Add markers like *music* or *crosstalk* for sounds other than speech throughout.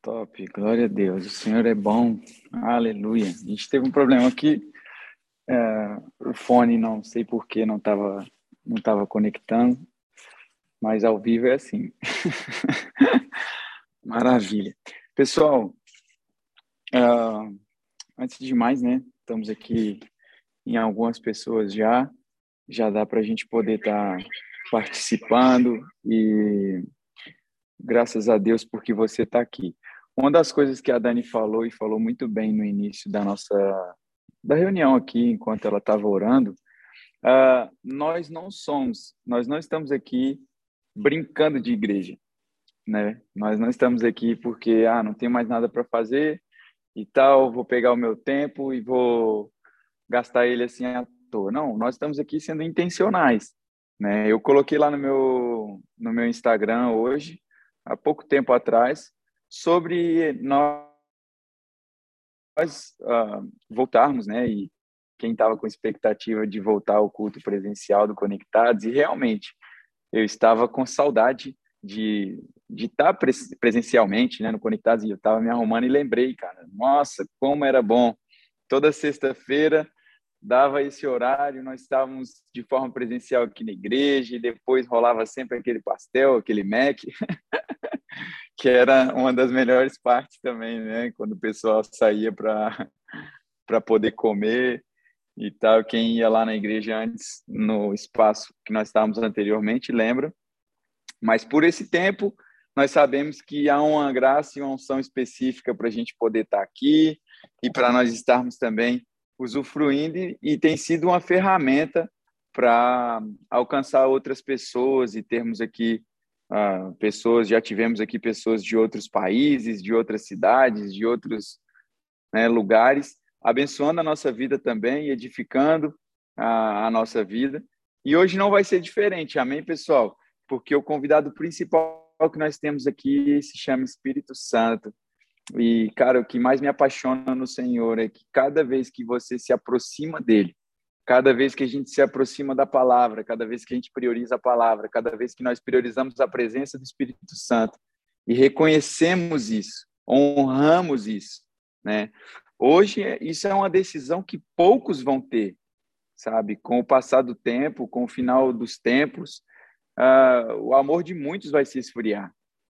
Top, glória a Deus. O Senhor é bom. Aleluia. A gente teve um problema aqui. É, o fone, não sei por que não estava não tava conectando, mas ao vivo é assim. *laughs* Maravilha. Pessoal, uh, antes de mais, né? Estamos aqui em algumas pessoas já. Já dá para a gente poder estar tá participando e graças a Deus porque você está aqui. Uma das coisas que a Dani falou e falou muito bem no início da nossa da reunião aqui, enquanto ela estava orando, uh, nós não somos, nós não estamos aqui brincando de igreja, né? Nós não estamos aqui porque ah não tem mais nada para fazer e tal, vou pegar o meu tempo e vou gastar ele assim à toa. Não, nós estamos aqui sendo intencionais, né? Eu coloquei lá no meu no meu Instagram hoje, há pouco tempo atrás, sobre nós uh, voltarmos, né? E quem estava com expectativa de voltar ao culto presencial do Conectados, e realmente eu estava com saudade de de estar tá presencialmente, né, no Conectados, e eu estava me arrumando e lembrei, cara, nossa, como era bom. Toda sexta-feira dava esse horário, nós estávamos de forma presencial aqui na igreja, e depois rolava sempre aquele pastel, aquele Mac. *laughs* que era uma das melhores partes também, né? Quando o pessoal saía para *laughs* poder comer e tal. Quem ia lá na igreja antes, no espaço que nós estávamos anteriormente, lembra. Mas por esse tempo, nós sabemos que há uma graça e uma unção específica para a gente poder estar aqui e para nós estarmos também usufruindo, e tem sido uma ferramenta para alcançar outras pessoas e termos aqui uh, pessoas, já tivemos aqui pessoas de outros países, de outras cidades, de outros né, lugares, abençoando a nossa vida também, edificando a, a nossa vida. E hoje não vai ser diferente, amém, pessoal? Porque o convidado principal que nós temos aqui se chama Espírito Santo. E, cara, o que mais me apaixona no Senhor é que cada vez que você se aproxima dele, Cada vez que a gente se aproxima da palavra, cada vez que a gente prioriza a palavra, cada vez que nós priorizamos a presença do Espírito Santo e reconhecemos isso, honramos isso, né? Hoje isso é uma decisão que poucos vão ter, sabe? Com o passar do tempo, com o final dos tempos, uh, o amor de muitos vai se esfriar,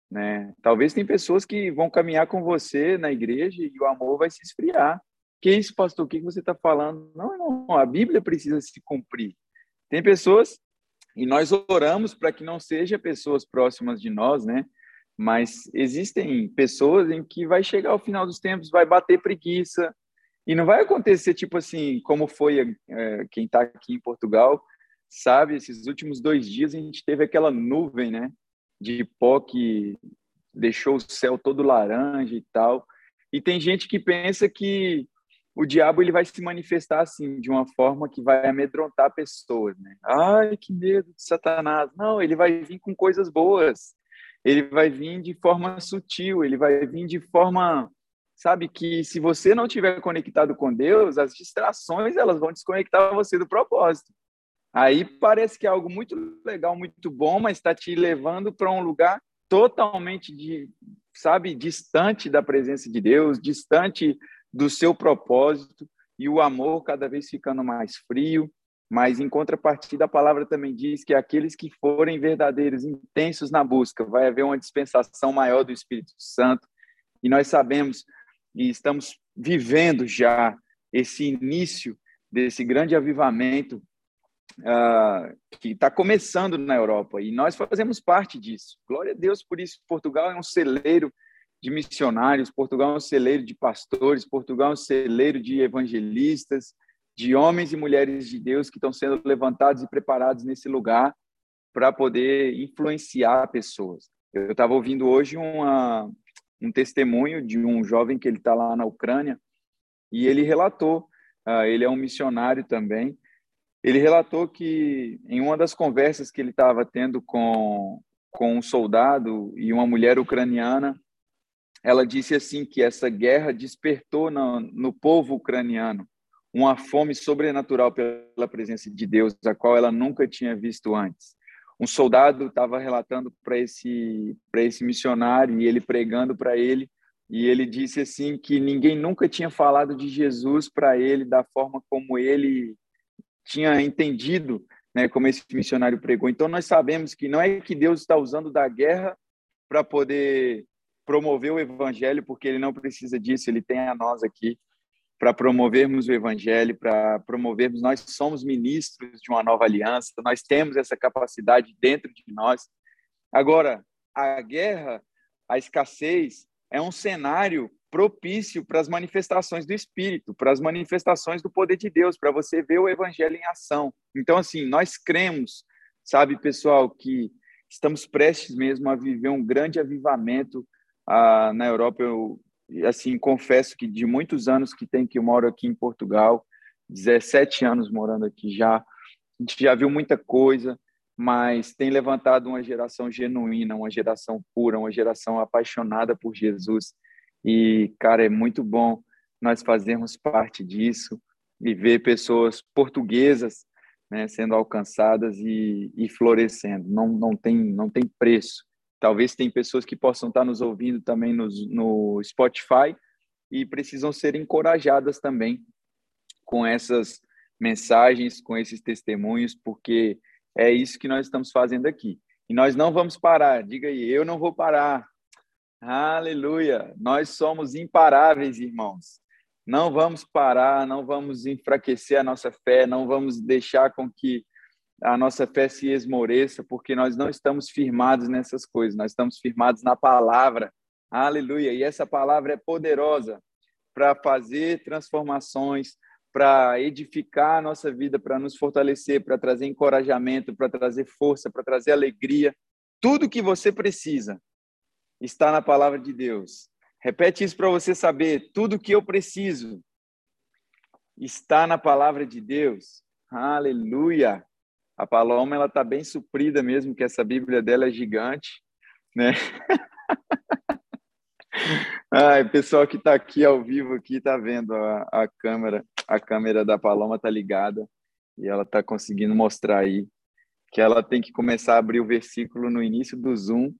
né? Talvez tem pessoas que vão caminhar com você na igreja e o amor vai se esfriar. Que isso, pastor? O que você está falando? Não, não, a Bíblia precisa se cumprir. Tem pessoas, e nós oramos para que não seja pessoas próximas de nós, né? Mas existem pessoas em que vai chegar ao final dos tempos, vai bater preguiça, e não vai acontecer tipo assim, como foi é, quem está aqui em Portugal, sabe? Esses últimos dois dias a gente teve aquela nuvem, né? De pó que deixou o céu todo laranja e tal. E tem gente que pensa que o diabo ele vai se manifestar assim, de uma forma que vai amedrontar pessoas, né? Ai, que medo de Satanás. Não, ele vai vir com coisas boas. Ele vai vir de forma sutil, ele vai vir de forma, sabe, que se você não tiver conectado com Deus, as distrações elas vão desconectar você do propósito. Aí parece que é algo muito legal, muito bom, mas está te levando para um lugar totalmente de, sabe, distante da presença de Deus, distante do seu propósito e o amor cada vez ficando mais frio. Mas, em contrapartida, a palavra também diz que aqueles que forem verdadeiros, intensos na busca, vai haver uma dispensação maior do Espírito Santo. E nós sabemos e estamos vivendo já esse início desse grande avivamento uh, que está começando na Europa. E nós fazemos parte disso. Glória a Deus por isso. Portugal é um celeiro de missionários, Portugal é um celeiro de pastores, Portugal é um celeiro de evangelistas, de homens e mulheres de Deus que estão sendo levantados e preparados nesse lugar para poder influenciar pessoas. Eu estava ouvindo hoje uma, um testemunho de um jovem que ele está lá na Ucrânia e ele relatou, uh, ele é um missionário também, ele relatou que em uma das conversas que ele estava tendo com, com um soldado e uma mulher ucraniana, ela disse assim que essa guerra despertou no, no povo ucraniano uma fome sobrenatural pela presença de Deus, a qual ela nunca tinha visto antes. um soldado estava relatando para esse para esse missionário e ele pregando para ele e ele disse assim que ninguém nunca tinha falado de Jesus para ele da forma como ele tinha entendido, né, como esse missionário pregou. Então nós sabemos que não é que Deus está usando da guerra para poder promover o evangelho, porque ele não precisa disso, ele tem a nós aqui para promovermos o evangelho, para promovermos, nós somos ministros de uma nova aliança, nós temos essa capacidade dentro de nós. Agora, a guerra, a escassez é um cenário propício para as manifestações do Espírito, para as manifestações do poder de Deus, para você ver o Evangelho em ação. Então, assim, nós cremos, sabe, pessoal, que estamos prestes mesmo a viver um grande avivamento ah, na Europa. Eu, assim, confesso que de muitos anos que tem que eu moro aqui em Portugal, 17 anos morando aqui já, a gente já viu muita coisa, mas tem levantado uma geração genuína, uma geração pura, uma geração apaixonada por Jesus e, cara, é muito bom nós fazermos parte disso e ver pessoas portuguesas né, sendo alcançadas e, e, florescendo. Não, não, tem, não tem preço. Talvez tem pessoas que possam estar nos ouvindo também no, no Spotify e precisam ser encorajadas também com essas mensagens, com esses testemunhos, porque é isso que nós estamos fazendo aqui. E nós não vamos parar. Diga aí, eu não vou parar. Aleluia! Nós somos imparáveis, irmãos. Não vamos parar, não vamos enfraquecer a nossa fé, não vamos deixar com que a nossa fé se esmoreça, porque nós não estamos firmados nessas coisas, nós estamos firmados na palavra. Aleluia! E essa palavra é poderosa para fazer transformações, para edificar a nossa vida, para nos fortalecer, para trazer encorajamento, para trazer força, para trazer alegria. Tudo que você precisa está na palavra de Deus. Repete isso para você saber. Tudo que eu preciso está na palavra de Deus. Aleluia! A Paloma ela está bem suprida mesmo, que essa Bíblia dela é gigante, né? *laughs* Ai, pessoal que está aqui ao vivo aqui está vendo a, a câmera, a câmera da Paloma está ligada e ela está conseguindo mostrar aí que ela tem que começar a abrir o versículo no início do Zoom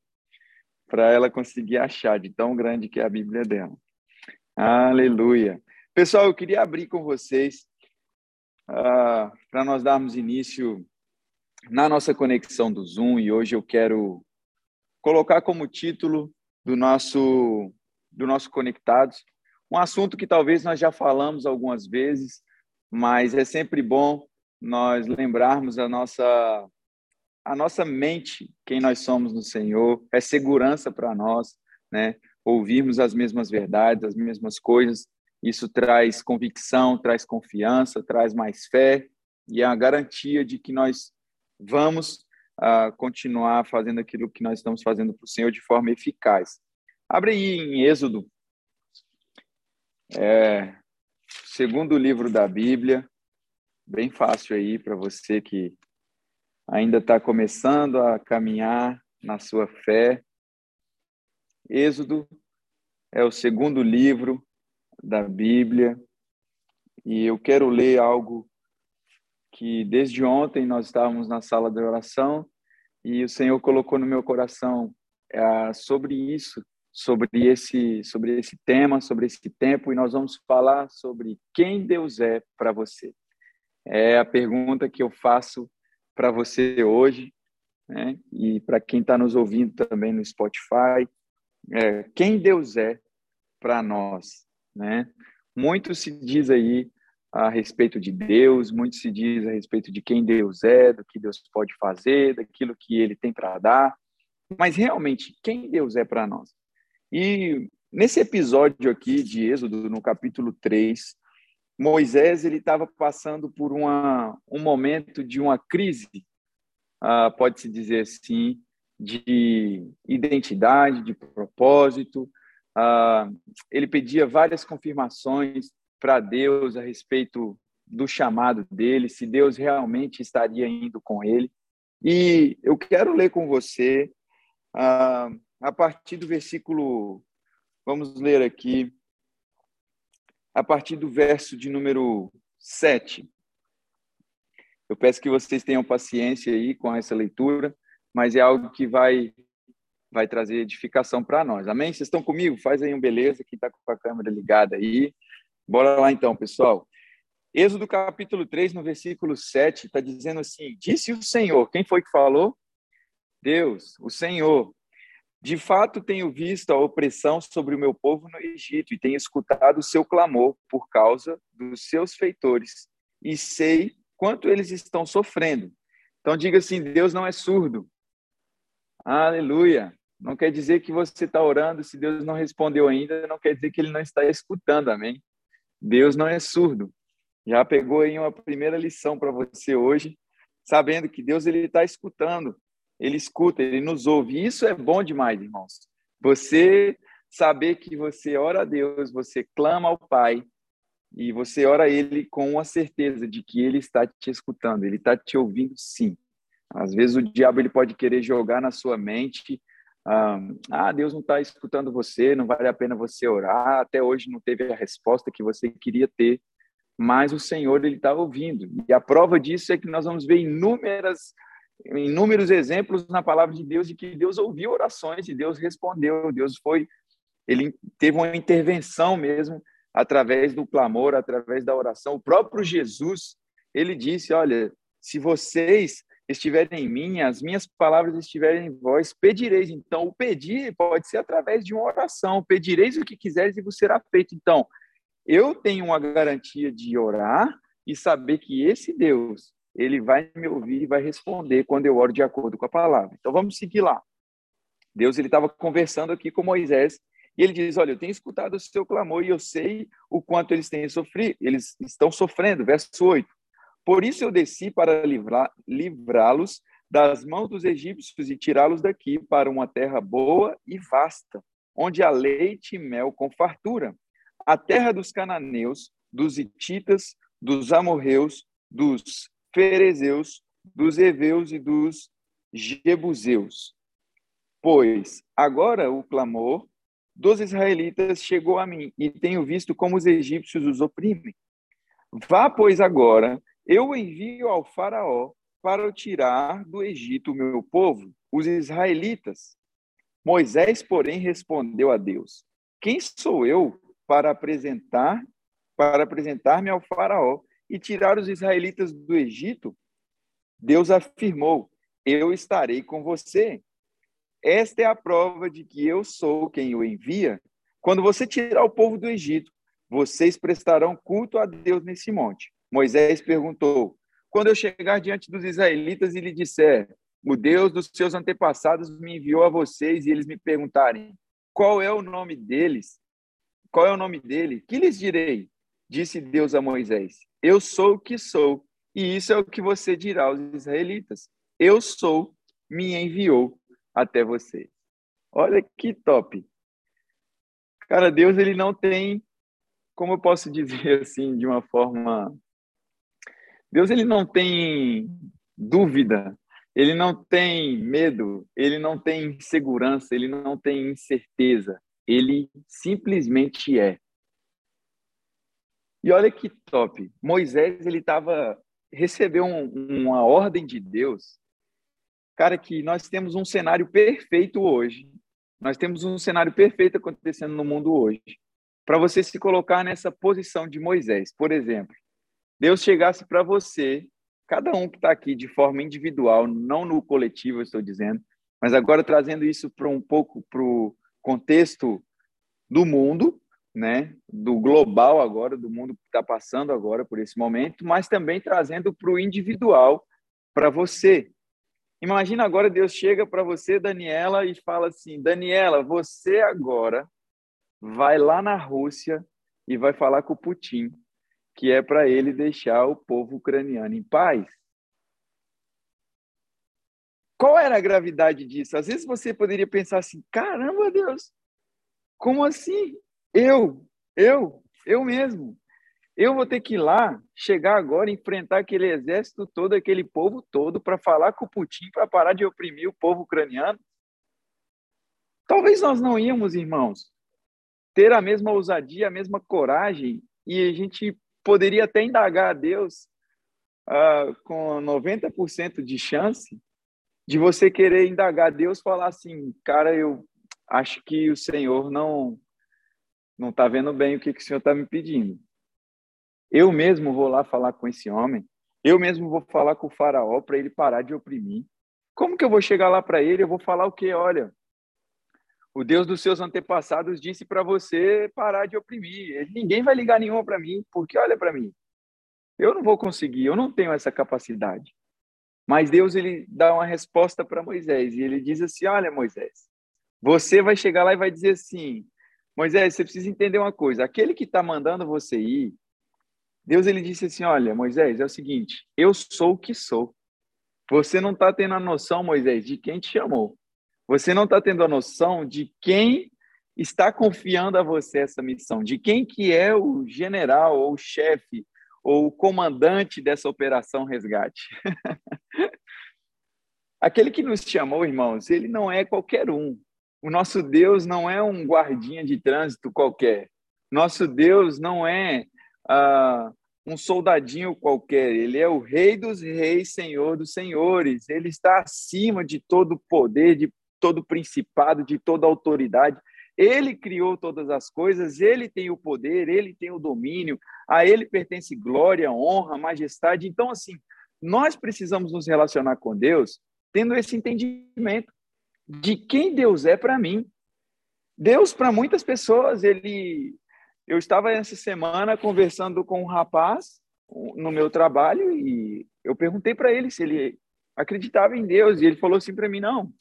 para ela conseguir achar de tão grande que é a Bíblia dela. Aleluia. Pessoal, eu queria abrir com vocês uh, para nós darmos início na nossa conexão do Zoom e hoje eu quero colocar como título do nosso do nosso conectados um assunto que talvez nós já falamos algumas vezes, mas é sempre bom nós lembrarmos a nossa a nossa mente, quem nós somos no Senhor, é segurança para nós, né? Ouvirmos as mesmas verdades, as mesmas coisas, isso traz convicção, traz confiança, traz mais fé e é a garantia de que nós vamos uh, continuar fazendo aquilo que nós estamos fazendo para o Senhor de forma eficaz. Abre aí em Êxodo, é, segundo livro da Bíblia, bem fácil aí para você que ainda está começando a caminhar na sua fé. Êxodo é o segundo livro da Bíblia e eu quero ler algo que desde ontem nós estávamos na sala de oração e o Senhor colocou no meu coração é, sobre isso, sobre esse, sobre esse tema, sobre esse tempo e nós vamos falar sobre quem Deus é para você. É a pergunta que eu faço para você hoje, né? e para quem está nos ouvindo também no Spotify, é, quem Deus é para nós. Né? Muito se diz aí a respeito de Deus, muito se diz a respeito de quem Deus é, do que Deus pode fazer, daquilo que Ele tem para dar, mas realmente, quem Deus é para nós? E nesse episódio aqui de Êxodo, no capítulo 3, Moisés ele estava passando por uma, um momento de uma crise, uh, pode-se dizer assim, de identidade, de propósito. Uh, ele pedia várias confirmações para Deus a respeito do chamado dele, se Deus realmente estaria indo com ele. E eu quero ler com você uh, a partir do versículo, vamos ler aqui, a partir do verso de número 7. Eu peço que vocês tenham paciência aí com essa leitura, mas é algo que vai vai trazer edificação para nós. Amém? Vocês estão comigo? Faz aí um beleza, quem está com a câmera ligada aí. Bora lá então, pessoal. Êxodo capítulo 3, no versículo 7, está dizendo assim: Disse o Senhor, quem foi que falou? Deus, o Senhor. De fato, tenho visto a opressão sobre o meu povo no Egito e tenho escutado o seu clamor por causa dos seus feitores e sei quanto eles estão sofrendo. Então, diga assim: Deus não é surdo. Aleluia. Não quer dizer que você está orando, se Deus não respondeu ainda, não quer dizer que ele não está escutando, amém? Deus não é surdo. Já pegou aí uma primeira lição para você hoje, sabendo que Deus ele está escutando, ele escuta, ele nos ouve. Isso é bom demais, irmãos. Você saber que você ora a Deus, você clama ao Pai e você ora a Ele com a certeza de que Ele está te escutando, Ele está te ouvindo, sim. Às vezes o diabo ele pode querer jogar na sua mente ah, Deus não está escutando você, não vale a pena você orar, até hoje não teve a resposta que você queria ter, mas o Senhor ele está ouvindo. E a prova disso é que nós vamos ver inúmeras, inúmeros exemplos na palavra de Deus de que Deus ouviu orações e Deus respondeu. Deus foi, ele teve uma intervenção mesmo através do clamor, através da oração. O próprio Jesus, ele disse: Olha, se vocês estiverem em mim, as minhas palavras estiverem em vós, pedireis. Então, o pedir pode ser através de uma oração. Pedireis o que quiseres e vos será feito. Então, eu tenho uma garantia de orar e saber que esse Deus, ele vai me ouvir e vai responder quando eu oro de acordo com a palavra. Então, vamos seguir lá. Deus ele estava conversando aqui com Moisés e ele diz: Olha, eu tenho escutado o seu clamor e eu sei o quanto eles têm sofrido, eles estão sofrendo. Verso 8. Por isso eu desci para livrá-los das mãos dos egípcios e tirá-los daqui para uma terra boa e vasta, onde há leite e mel com fartura, a terra dos cananeus, dos hititas, dos amorreus, dos ferezeus, dos heveus e dos jebuseus. Pois agora o clamor dos israelitas chegou a mim, e tenho visto como os egípcios os oprimem. Vá, pois, agora eu envio ao Faraó para tirar do Egito o meu povo, os israelitas. Moisés, porém, respondeu a Deus: Quem sou eu para apresentar para apresentar-me ao Faraó e tirar os israelitas do Egito? Deus afirmou: Eu estarei com você. Esta é a prova de que eu sou quem o envia. Quando você tirar o povo do Egito, vocês prestarão culto a Deus nesse monte. Moisés perguntou: Quando eu chegar diante dos israelitas e lhe disser, o Deus dos seus antepassados me enviou a vocês, e eles me perguntarem, qual é o nome deles? Qual é o nome dele? Que lhes direi? Disse Deus a Moisés: Eu sou o que sou, e isso é o que você dirá aos israelitas. Eu sou, me enviou até você. Olha que top. Cara, Deus ele não tem, como eu posso *laughs* dizer assim, de uma forma Deus ele não tem dúvida, ele não tem medo, ele não tem insegurança, ele não tem incerteza, ele simplesmente é. E olha que top, Moisés ele estava recebeu um, uma ordem de Deus, cara que nós temos um cenário perfeito hoje, nós temos um cenário perfeito acontecendo no mundo hoje, para você se colocar nessa posição de Moisés, por exemplo. Deus chegasse para você, cada um que está aqui de forma individual, não no coletivo, eu estou dizendo, mas agora trazendo isso para um pouco para o contexto do mundo, né, do global agora, do mundo que está passando agora por esse momento, mas também trazendo para o individual, para você. Imagina agora Deus chega para você, Daniela, e fala assim: Daniela, você agora vai lá na Rússia e vai falar com o Putin que é para ele deixar o povo ucraniano em paz. Qual era a gravidade disso? Às vezes você poderia pensar assim: caramba, Deus, como assim? Eu, eu, eu mesmo. Eu vou ter que ir lá, chegar agora, enfrentar aquele exército todo, aquele povo todo, para falar com o Putin, para parar de oprimir o povo ucraniano? Talvez nós não íamos, irmãos, ter a mesma ousadia, a mesma coragem, e a gente poderia até indagar a Deus uh, com 90% de chance de você querer indagar Deus, falar assim, cara, eu acho que o Senhor não não está vendo bem o que, que o Senhor está me pedindo. Eu mesmo vou lá falar com esse homem, eu mesmo vou falar com o faraó para ele parar de oprimir. Como que eu vou chegar lá para ele? Eu vou falar o quê? Olha, o Deus dos seus antepassados disse para você parar de oprimir. Ninguém vai ligar nenhuma para mim, porque olha para mim. Eu não vou conseguir, eu não tenho essa capacidade. Mas Deus ele dá uma resposta para Moisés e ele diz assim: "Olha, Moisés, você vai chegar lá e vai dizer assim: Moisés, você precisa entender uma coisa. Aquele que está mandando você ir, Deus ele disse assim: Olha, Moisés, é o seguinte, eu sou o que sou. Você não está tendo a noção, Moisés, de quem te chamou. Você não está tendo a noção de quem está confiando a você essa missão, de quem que é o general ou o chefe ou o comandante dessa operação resgate. *laughs* Aquele que nos chamou, irmãos, ele não é qualquer um. O nosso Deus não é um guardinha de trânsito qualquer. Nosso Deus não é ah, um soldadinho qualquer. Ele é o Rei dos Reis, Senhor dos Senhores. Ele está acima de todo poder, de todo principado, de toda autoridade. Ele criou todas as coisas, ele tem o poder, ele tem o domínio, a ele pertence glória, honra, majestade. Então, assim, nós precisamos nos relacionar com Deus tendo esse entendimento de quem Deus é para mim. Deus, para muitas pessoas, ele. Eu estava essa semana conversando com um rapaz no meu trabalho e eu perguntei para ele se ele acreditava em Deus e ele falou assim para mim: não,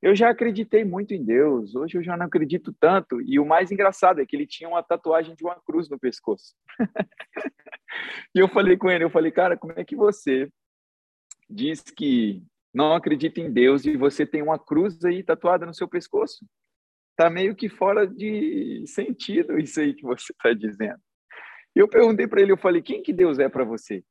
eu já acreditei muito em Deus, hoje eu já não acredito tanto. E o mais engraçado é que ele tinha uma tatuagem de uma cruz no pescoço. *laughs* e eu falei com ele: eu falei, cara, como é que você diz que não acredita em Deus e você tem uma cruz aí tatuada no seu pescoço. Tá meio que fora de sentido isso aí que você está dizendo. Eu perguntei para ele, eu falei, quem que Deus é para você?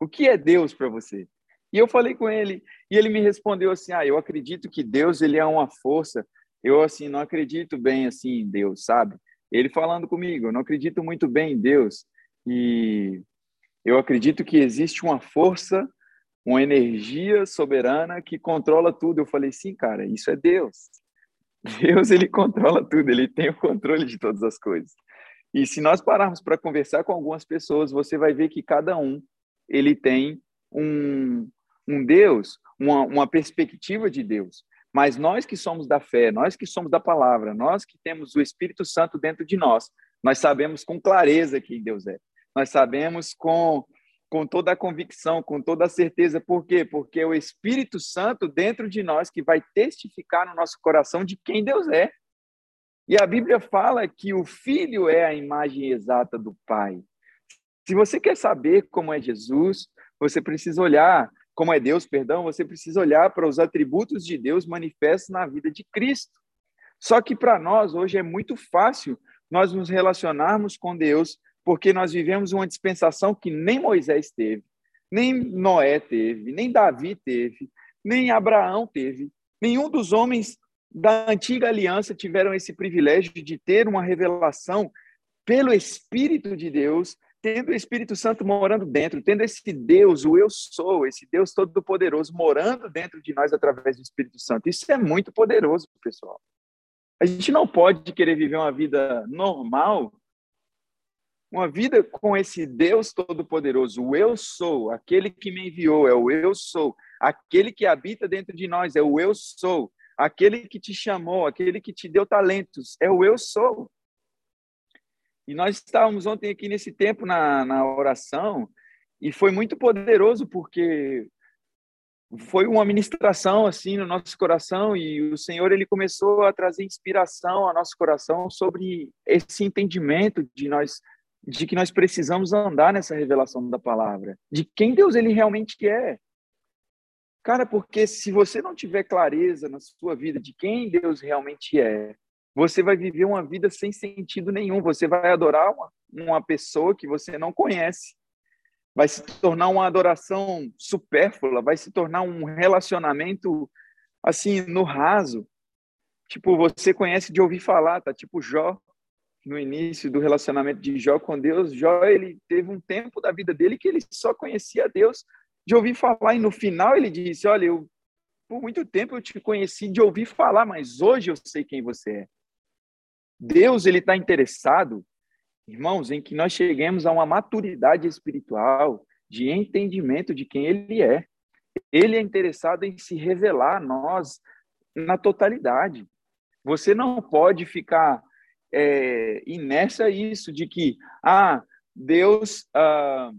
O que é Deus para você? E eu falei com ele, e ele me respondeu assim: "Ah, eu acredito que Deus ele é uma força. Eu assim não acredito bem assim em Deus, sabe? Ele falando comigo, eu não acredito muito bem em Deus e eu acredito que existe uma força uma energia soberana que controla tudo. Eu falei, sim, cara, isso é Deus. *laughs* Deus, ele controla tudo, ele tem o controle de todas as coisas. E se nós pararmos para conversar com algumas pessoas, você vai ver que cada um, ele tem um, um Deus, uma, uma perspectiva de Deus. Mas nós que somos da fé, nós que somos da palavra, nós que temos o Espírito Santo dentro de nós, nós sabemos com clareza quem Deus é. Nós sabemos com com toda a convicção, com toda a certeza. Por quê? Porque é o Espírito Santo dentro de nós que vai testificar no nosso coração de quem Deus é. E a Bíblia fala que o Filho é a imagem exata do Pai. Se você quer saber como é Jesus, você precisa olhar, como é Deus, perdão, você precisa olhar para os atributos de Deus manifestos na vida de Cristo. Só que para nós hoje é muito fácil nós nos relacionarmos com Deus porque nós vivemos uma dispensação que nem Moisés teve, nem Noé teve, nem Davi teve, nem Abraão teve. Nenhum dos homens da antiga aliança tiveram esse privilégio de ter uma revelação pelo Espírito de Deus, tendo o Espírito Santo morando dentro, tendo esse Deus, o eu sou, esse Deus todo-poderoso morando dentro de nós através do Espírito Santo. Isso é muito poderoso, pessoal. A gente não pode querer viver uma vida normal uma vida com esse Deus Todo-Poderoso, o Eu Sou, aquele que me enviou, é o Eu Sou, aquele que habita dentro de nós, é o Eu Sou, aquele que te chamou, aquele que te deu talentos, é o Eu Sou. E nós estávamos ontem aqui nesse tempo na, na oração, e foi muito poderoso, porque foi uma ministração assim no nosso coração e o Senhor ele começou a trazer inspiração ao nosso coração sobre esse entendimento de nós de que nós precisamos andar nessa revelação da palavra, de quem Deus ele realmente é. Cara, porque se você não tiver clareza na sua vida de quem Deus realmente é, você vai viver uma vida sem sentido nenhum. Você vai adorar uma, uma pessoa que você não conhece. Vai se tornar uma adoração supérflua, vai se tornar um relacionamento assim no raso. Tipo, você conhece de ouvir falar, tá? Tipo Jó no início do relacionamento de Jó com Deus, Jó ele teve um tempo da vida dele que ele só conhecia Deus de ouvir falar e no final ele disse: "Olha, eu por muito tempo eu te conheci de ouvir falar, mas hoje eu sei quem você é. Deus ele está interessado, irmãos, em que nós cheguemos a uma maturidade espiritual de entendimento de quem Ele é. Ele é interessado em se revelar a nós na totalidade. Você não pode ficar é, inércia isso de que, ah, Deus está ah,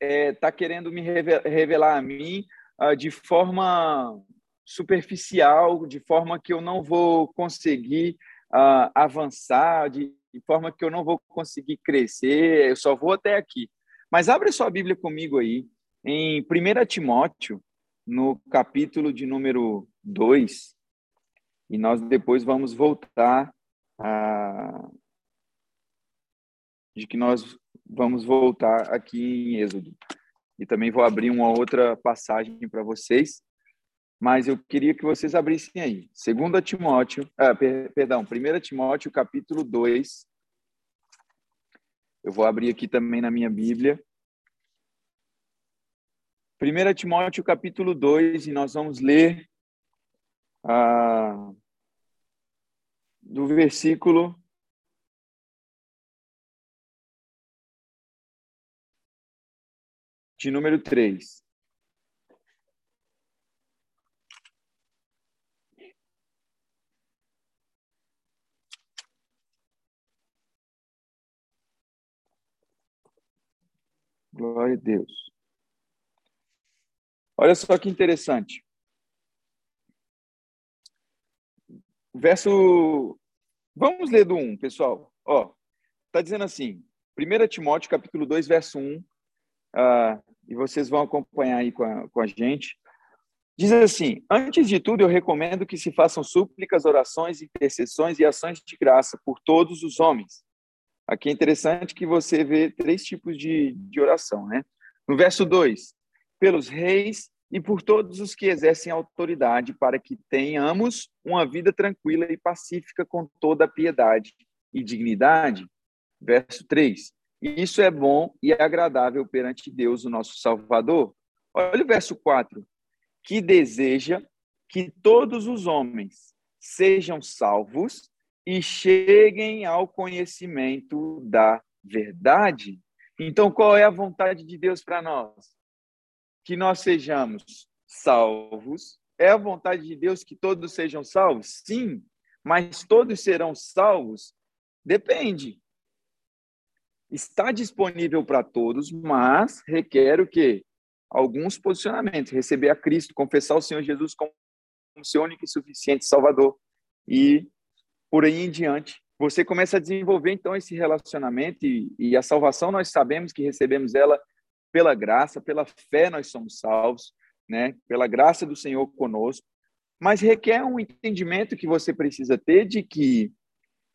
é, tá querendo me revelar a mim ah, de forma superficial, de forma que eu não vou conseguir ah, avançar, de, de forma que eu não vou conseguir crescer, eu só vou até aqui. Mas abre sua Bíblia comigo aí, em 1 Timóteo, no capítulo de número 2, e nós depois vamos voltar a. de que nós vamos voltar aqui em Êxodo. E também vou abrir uma outra passagem para vocês, mas eu queria que vocês abrissem aí. 2 Timóteo, ah, per, perdão, 1 Timóteo, capítulo 2. Eu vou abrir aqui também na minha Bíblia. 1 Timóteo, capítulo 2, e nós vamos ler ah, do versículo de número 3. Glória a Deus. Olha só que interessante. Verso. Vamos ler do 1, pessoal. Ó, tá dizendo assim, 1 Timóteo, capítulo 2, verso 1. Uh, ah, e vocês vão acompanhar aí com a, com a gente. Diz assim: Antes de tudo, eu recomendo que se façam súplicas, orações, intercessões e ações de graça por todos os homens. Aqui é interessante que você vê três tipos de, de oração, né? No verso 2, pelos reis e por todos os que exercem autoridade, para que tenhamos uma vida tranquila e pacífica com toda a piedade e dignidade. Verso 3, isso é bom e agradável perante Deus, o nosso Salvador. Olha o verso 4. Que deseja que todos os homens sejam salvos e cheguem ao conhecimento da verdade. Então, qual é a vontade de Deus para nós? Que nós sejamos salvos. É a vontade de Deus que todos sejam salvos? Sim, mas todos serão salvos? Depende está disponível para todos, mas requer o quê? Alguns posicionamentos. Receber a Cristo, confessar o Senhor Jesus como seu único e suficiente Salvador. E por aí em diante, você começa a desenvolver então esse relacionamento e, e a salvação nós sabemos que recebemos ela pela graça, pela fé nós somos salvos, né? Pela graça do Senhor conosco. Mas requer um entendimento que você precisa ter de que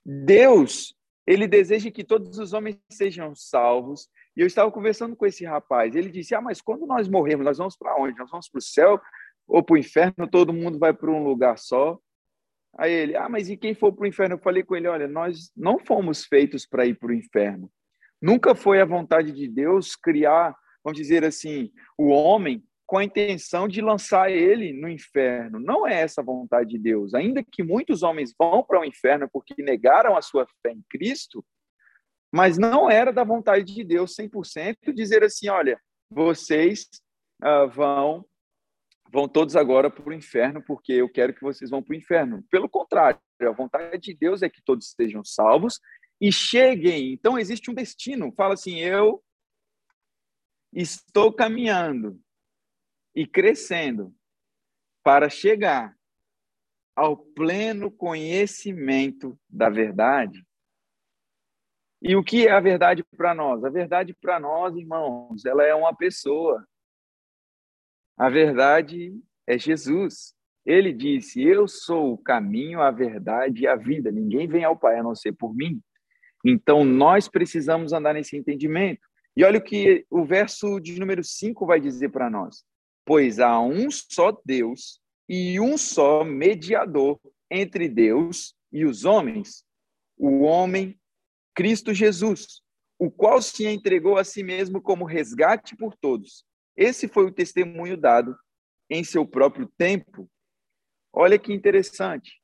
Deus ele deseja que todos os homens sejam salvos. E eu estava conversando com esse rapaz. Ele disse: Ah, mas quando nós morrermos, nós vamos para onde? Nós vamos para o céu ou para o inferno? Todo mundo vai para um lugar só. Aí ele: Ah, mas e quem for para o inferno? Eu falei com ele: Olha, nós não fomos feitos para ir para o inferno. Nunca foi a vontade de Deus criar, vamos dizer assim, o homem com a intenção de lançar ele no inferno. Não é essa a vontade de Deus. Ainda que muitos homens vão para o inferno porque negaram a sua fé em Cristo, mas não era da vontade de Deus 100% dizer assim, olha, vocês uh, vão vão todos agora para o inferno porque eu quero que vocês vão para o inferno. Pelo contrário, a vontade de Deus é que todos sejam salvos e cheguem. Então existe um destino. Fala assim, eu estou caminhando e crescendo para chegar ao pleno conhecimento da verdade. E o que é a verdade para nós? A verdade para nós, irmãos, ela é uma pessoa. A verdade é Jesus. Ele disse: Eu sou o caminho, a verdade e a vida. Ninguém vem ao Pai a não ser por mim. Então, nós precisamos andar nesse entendimento. E olha o que o verso de número 5 vai dizer para nós pois há um só Deus e um só mediador entre Deus e os homens, o homem Cristo Jesus, o qual se entregou a si mesmo como resgate por todos. Esse foi o testemunho dado em seu próprio tempo. Olha que interessante.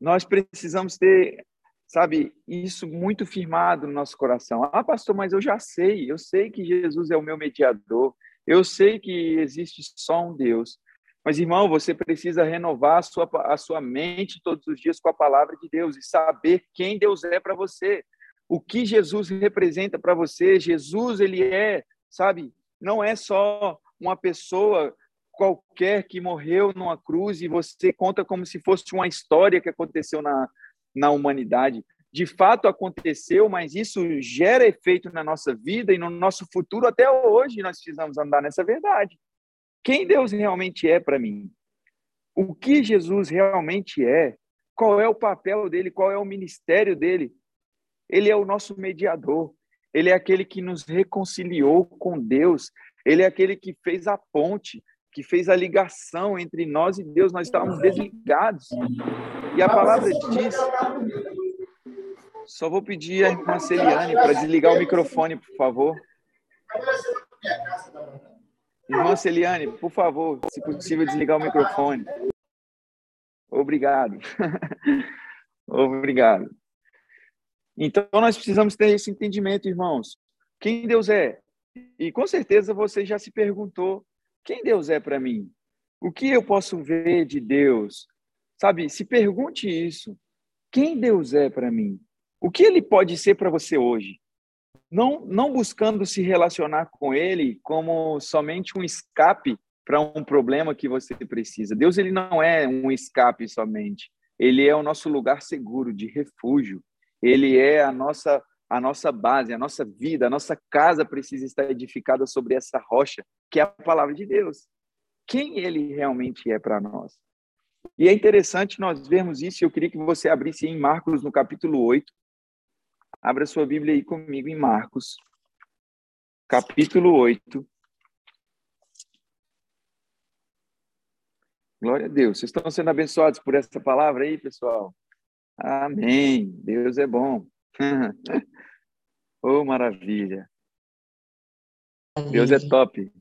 Nós precisamos ter, sabe, isso muito firmado no nosso coração. Ah, pastor, mas eu já sei, eu sei que Jesus é o meu mediador, eu sei que existe só um Deus. Mas, irmão, você precisa renovar a sua, a sua mente todos os dias com a palavra de Deus e saber quem Deus é para você. O que Jesus representa para você. Jesus, ele é, sabe, não é só uma pessoa qualquer que morreu numa cruz e você conta como se fosse uma história que aconteceu na, na humanidade. De fato aconteceu, mas isso gera efeito na nossa vida e no nosso futuro até hoje nós precisamos andar nessa verdade. Quem Deus realmente é para mim? O que Jesus realmente é? Qual é o papel dele? Qual é o ministério dele? Ele é o nosso mediador. Ele é aquele que nos reconciliou com Deus. Ele é aquele que fez a ponte, que fez a ligação entre nós e Deus. Nós estávamos desligados. E a palavra diz. Só vou pedir a irmã Celiane para desligar o microfone, por favor. Irmã Celiane, por favor, se possível, desligar o microfone. Obrigado. *laughs* Obrigado. Então, nós precisamos ter esse entendimento, irmãos. Quem Deus é? E com certeza você já se perguntou: quem Deus é para mim? O que eu posso ver de Deus? Sabe, se pergunte isso. Quem Deus é para mim? O que ele pode ser para você hoje? não, não buscando se relacionar com ele como somente um escape para um problema que você precisa. Deus ele não é um escape somente. Ele é o nosso lugar seguro de refúgio. Ele é a nossa a nossa base, a nossa vida, a nossa casa precisa estar edificada sobre essa rocha, que é a palavra de Deus. Quem ele realmente é para nós? E é interessante nós vermos isso, eu queria que você abrisse em Marcos no capítulo 8, Abra sua Bíblia aí comigo em Marcos, capítulo 8. Glória a Deus. Vocês estão sendo abençoados por essa palavra aí, pessoal? Amém. Deus é bom. *laughs* oh, maravilha. Deus é top.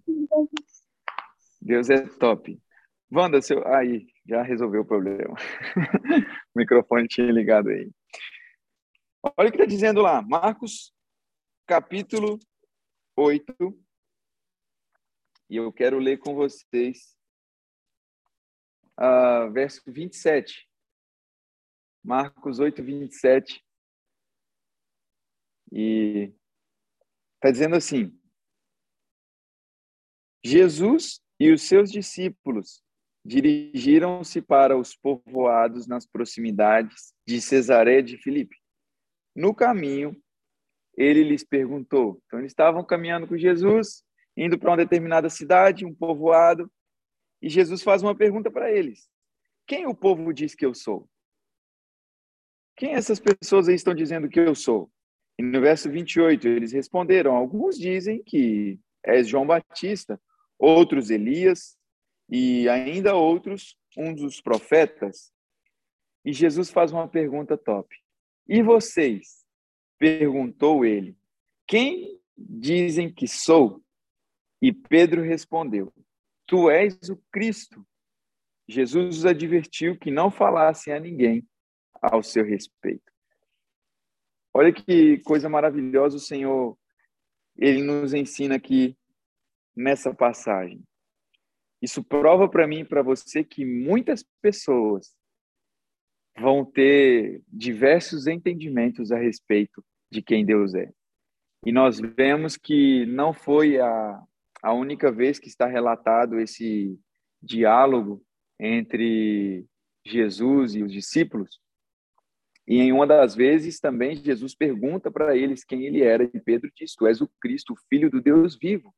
Deus é top. Wanda, seu... aí, já resolveu o problema. *laughs* o microfone tinha ligado aí. Olha o que está dizendo lá, Marcos, capítulo 8. E eu quero ler com vocês uh, verso 27. Marcos 8, 27. E está dizendo assim: Jesus e os seus discípulos dirigiram-se para os povoados nas proximidades de Cesaré de Filipe. No caminho, ele lhes perguntou. Então, eles estavam caminhando com Jesus, indo para uma determinada cidade, um povoado, e Jesus faz uma pergunta para eles: Quem o povo diz que eu sou? Quem essas pessoas aí estão dizendo que eu sou? E no verso 28, eles responderam: Alguns dizem que és João Batista, outros Elias, e ainda outros um dos profetas. E Jesus faz uma pergunta top. E vocês? Perguntou ele. Quem dizem que sou? E Pedro respondeu: Tu és o Cristo. Jesus os advertiu que não falassem a ninguém ao seu respeito. Olha que coisa maravilhosa o Senhor ele nos ensina aqui nessa passagem. Isso prova para mim e para você que muitas pessoas vão ter diversos entendimentos a respeito de quem Deus é. E nós vemos que não foi a, a única vez que está relatado esse diálogo entre Jesus e os discípulos. E em uma das vezes também Jesus pergunta para eles quem ele era, e Pedro diz: Tu és o Cristo, o Filho do Deus vivo.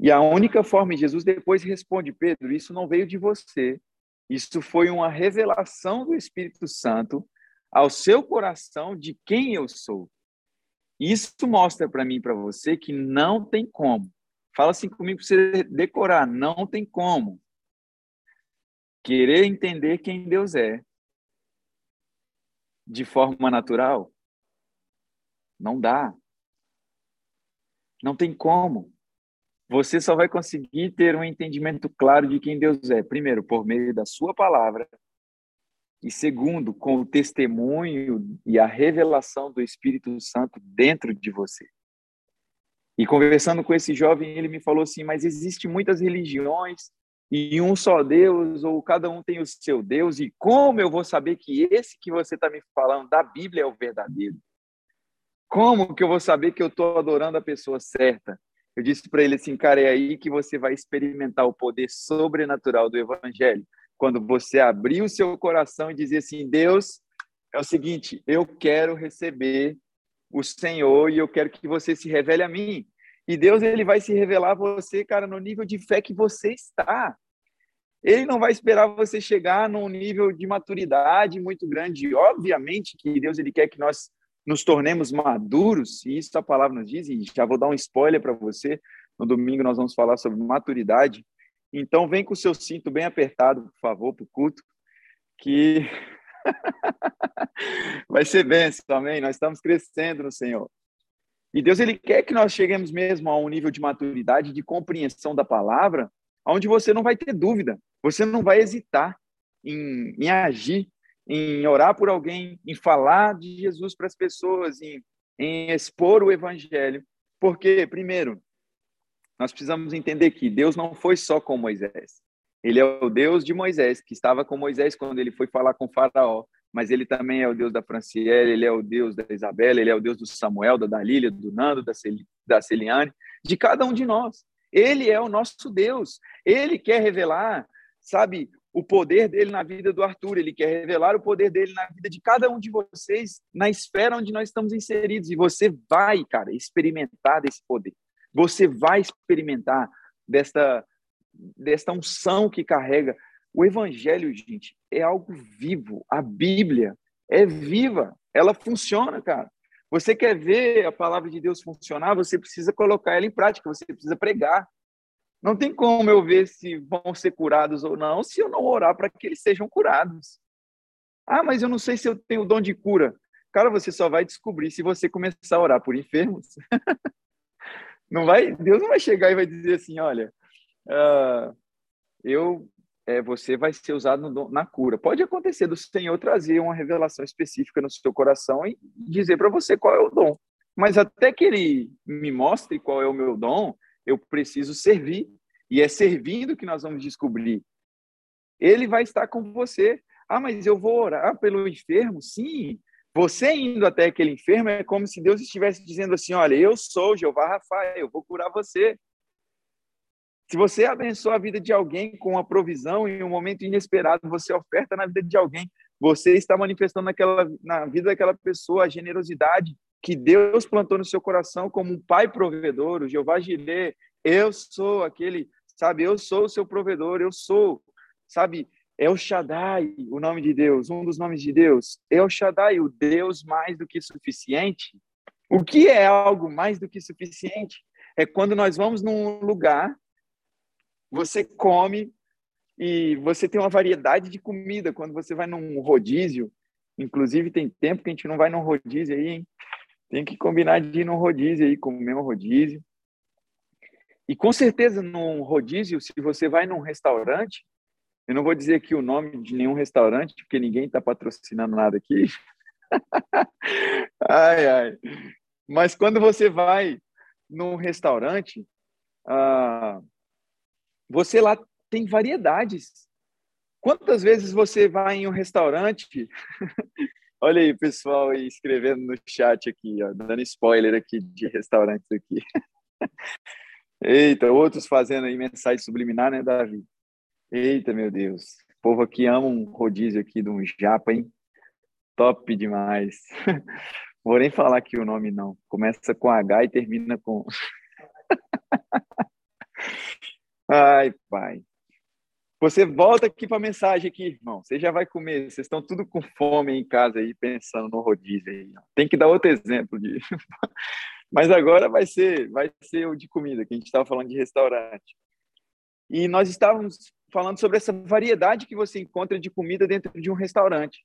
E a única forma, Jesus depois responde: Pedro, isso não veio de você, isso foi uma revelação do Espírito Santo ao seu coração de quem eu sou. Isso mostra para mim e para você que não tem como. Fala assim comigo para você decorar. Não tem como. Querer entender quem Deus é de forma natural. Não dá. Não tem como. você só vai conseguir ter um entendimento claro de quem Deus é, primeiro, por meio da sua palavra, e segundo, com o testemunho e a revelação do Espírito Santo dentro de você. E conversando com esse jovem, ele me falou assim: Mas existem muitas religiões e um só Deus, ou cada um tem o seu Deus, e como eu vou saber que esse que você está me falando da Bíblia é o verdadeiro? Como que eu vou saber que eu estou adorando a pessoa certa? Eu disse para ele assim, cara, é aí que você vai experimentar o poder sobrenatural do Evangelho. Quando você abrir o seu coração e dizer assim, Deus, é o seguinte, eu quero receber o Senhor e eu quero que você se revele a mim. E Deus ele vai se revelar a você, cara, no nível de fé que você está. Ele não vai esperar você chegar num nível de maturidade muito grande. Obviamente que Deus ele quer que nós nos tornemos maduros, e isso a palavra nos diz, e já vou dar um spoiler para você, no domingo nós vamos falar sobre maturidade, então vem com o seu cinto bem apertado, por favor, para o culto, que *laughs* vai ser bênção, amém? Nós estamos crescendo no Senhor. E Deus ele quer que nós cheguemos mesmo a um nível de maturidade, de compreensão da palavra, onde você não vai ter dúvida, você não vai hesitar em, em agir em orar por alguém, em falar de Jesus para as pessoas, em, em expor o evangelho. Porque, primeiro, nós precisamos entender que Deus não foi só com Moisés. Ele é o Deus de Moisés, que estava com Moisés quando ele foi falar com Faraó, mas ele também é o Deus da Franciele, ele é o Deus da Isabela, ele é o Deus do Samuel, da Dalília, do Nando, da, Cel da Celiane, de cada um de nós. Ele é o nosso Deus. Ele quer revelar, sabe, o poder dele na vida do Arthur, ele quer revelar o poder dele na vida de cada um de vocês, na esfera onde nós estamos inseridos. E você vai, cara, experimentar desse poder. Você vai experimentar desta, desta unção que carrega. O evangelho, gente, é algo vivo. A Bíblia é viva. Ela funciona, cara. Você quer ver a palavra de Deus funcionar, você precisa colocar ela em prática, você precisa pregar. Não tem como eu ver se vão ser curados ou não se eu não orar para que eles sejam curados. Ah, mas eu não sei se eu tenho o dom de cura. Cara, você só vai descobrir se você começar a orar por enfermos. *laughs* não vai, Deus não vai chegar e vai dizer assim, olha, uh, eu, é, você vai ser usado no, na cura. Pode acontecer do Senhor trazer uma revelação específica no seu coração e dizer para você qual é o dom. Mas até que Ele me mostre qual é o meu dom, eu preciso servir. E é servindo que nós vamos descobrir. Ele vai estar com você. Ah, mas eu vou orar pelo enfermo? Sim. Você indo até aquele enfermo é como se Deus estivesse dizendo assim: Olha, eu sou Jeová Rafael, eu vou curar você. Se você abençoa a vida de alguém com uma provisão em um momento inesperado, você oferta na vida de alguém, você está manifestando naquela, na vida daquela pessoa a generosidade que Deus plantou no seu coração como um pai provedor, o Jeová Jireh, eu sou aquele, sabe, eu sou o seu provedor, eu sou, sabe, é o Shaddai, o nome de Deus, um dos nomes de Deus. É o Shaddai, o Deus mais do que suficiente. O que é algo mais do que suficiente? É quando nós vamos num lugar, você come e você tem uma variedade de comida. Quando você vai num rodízio, inclusive tem tempo que a gente não vai num rodízio aí, hein? Tem que combinar de ir num rodízio aí, comer um rodízio. E com certeza num rodízio, se você vai num restaurante, eu não vou dizer aqui o nome de nenhum restaurante, porque ninguém está patrocinando nada aqui. *laughs* ai, ai. Mas quando você vai num restaurante, ah, você lá tem variedades. Quantas vezes você vai em um restaurante *laughs* Olha aí, pessoal aí escrevendo no chat aqui, ó, dando spoiler aqui de restaurantes aqui. *laughs* Eita, outros fazendo aí mensagem subliminar, né, Davi? Eita, meu Deus. O povo aqui ama um rodízio aqui de um japa, hein? Top demais. *laughs* Vou nem falar aqui o nome, não. Começa com H e termina com... Ai, pai. Você volta aqui para a mensagem aqui, irmão. Você já vai comer. Vocês estão tudo com fome em casa aí, pensando no rodízio aí. Tem que dar outro exemplo de. *laughs* Mas agora vai ser, vai ser o de comida, que a gente estava falando de restaurante. E nós estávamos falando sobre essa variedade que você encontra de comida dentro de um restaurante.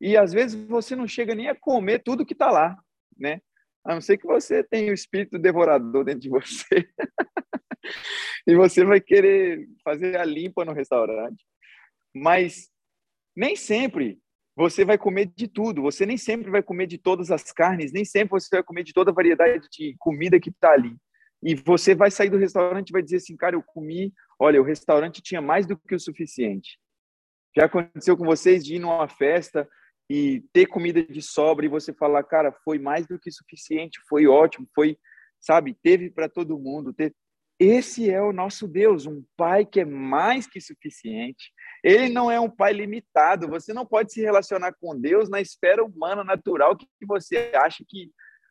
E às vezes você não chega nem a comer tudo que está lá, né? A não ser que você tenha o espírito devorador dentro de você. *laughs* *laughs* e você vai querer fazer a limpa no restaurante. Mas nem sempre você vai comer de tudo, você nem sempre vai comer de todas as carnes, nem sempre você vai comer de toda a variedade de comida que está ali. E você vai sair do restaurante e vai dizer assim, cara, eu comi, olha, o restaurante tinha mais do que o suficiente. Já aconteceu com vocês de ir numa festa e ter comida de sobra e você falar, cara, foi mais do que suficiente, foi ótimo, foi, sabe, teve para todo mundo. Teve... Esse é o nosso Deus, um pai que é mais que suficiente. Ele não é um pai limitado. Você não pode se relacionar com Deus na esfera humana, natural, que você acha que,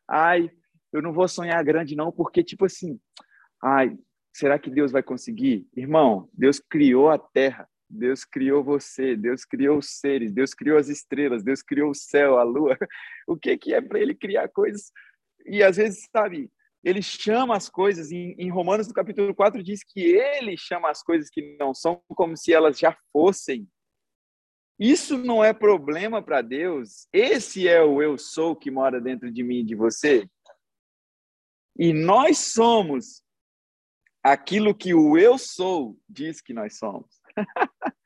ai, eu não vou sonhar grande, não, porque, tipo assim, ai, será que Deus vai conseguir? Irmão, Deus criou a terra. Deus criou você, Deus criou os seres, Deus criou as estrelas, Deus criou o céu, a lua. *laughs* O que, que é para ele criar coisas? E às vezes, sabe, ele chama as coisas, em, em, Romanos no capítulo 4 diz que ele chama as coisas que não são como se elas já fossem. Isso não é problema para Deus. Esse é o eu sou que mora dentro de mim e de você. E nós somos aquilo que o eu sou diz que nós somos. *laughs*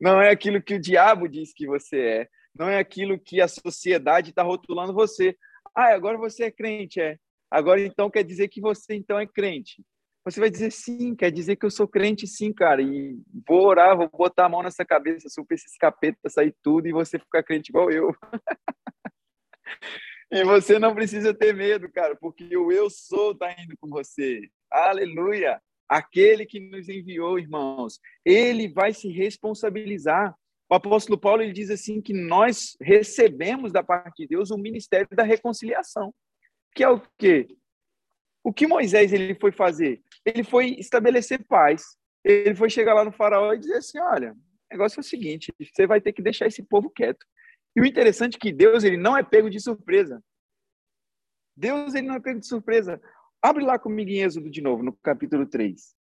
não é aquilo que o diabo diz que você é. Não é aquilo que a sociedade está rotulando você. Ah, agora você é crente, é. Agora, então, quer dizer que você, então, é crente. Você vai dizer, sim, quer dizer que eu sou crente, sim, cara. E vou orar, vou botar a mão nessa cabeça, super esse capeta sair tudo e você ficar crente igual eu. *laughs* e você não precisa ter medo, cara, porque o eu sou está indo com você. Aleluia! Aquele que nos enviou, irmãos, ele vai se responsabilizar. O apóstolo Paulo ele diz assim que nós recebemos da parte de Deus o ministério da reconciliação que é o quê? O que Moisés ele foi fazer? Ele foi estabelecer paz. Ele foi chegar lá no faraó e dizer assim, olha, o negócio é o seguinte, você vai ter que deixar esse povo quieto. E o interessante é que Deus ele não é pego de surpresa. Deus ele não é pego de surpresa. Abre lá comigo em Êxodo de novo, no capítulo 3.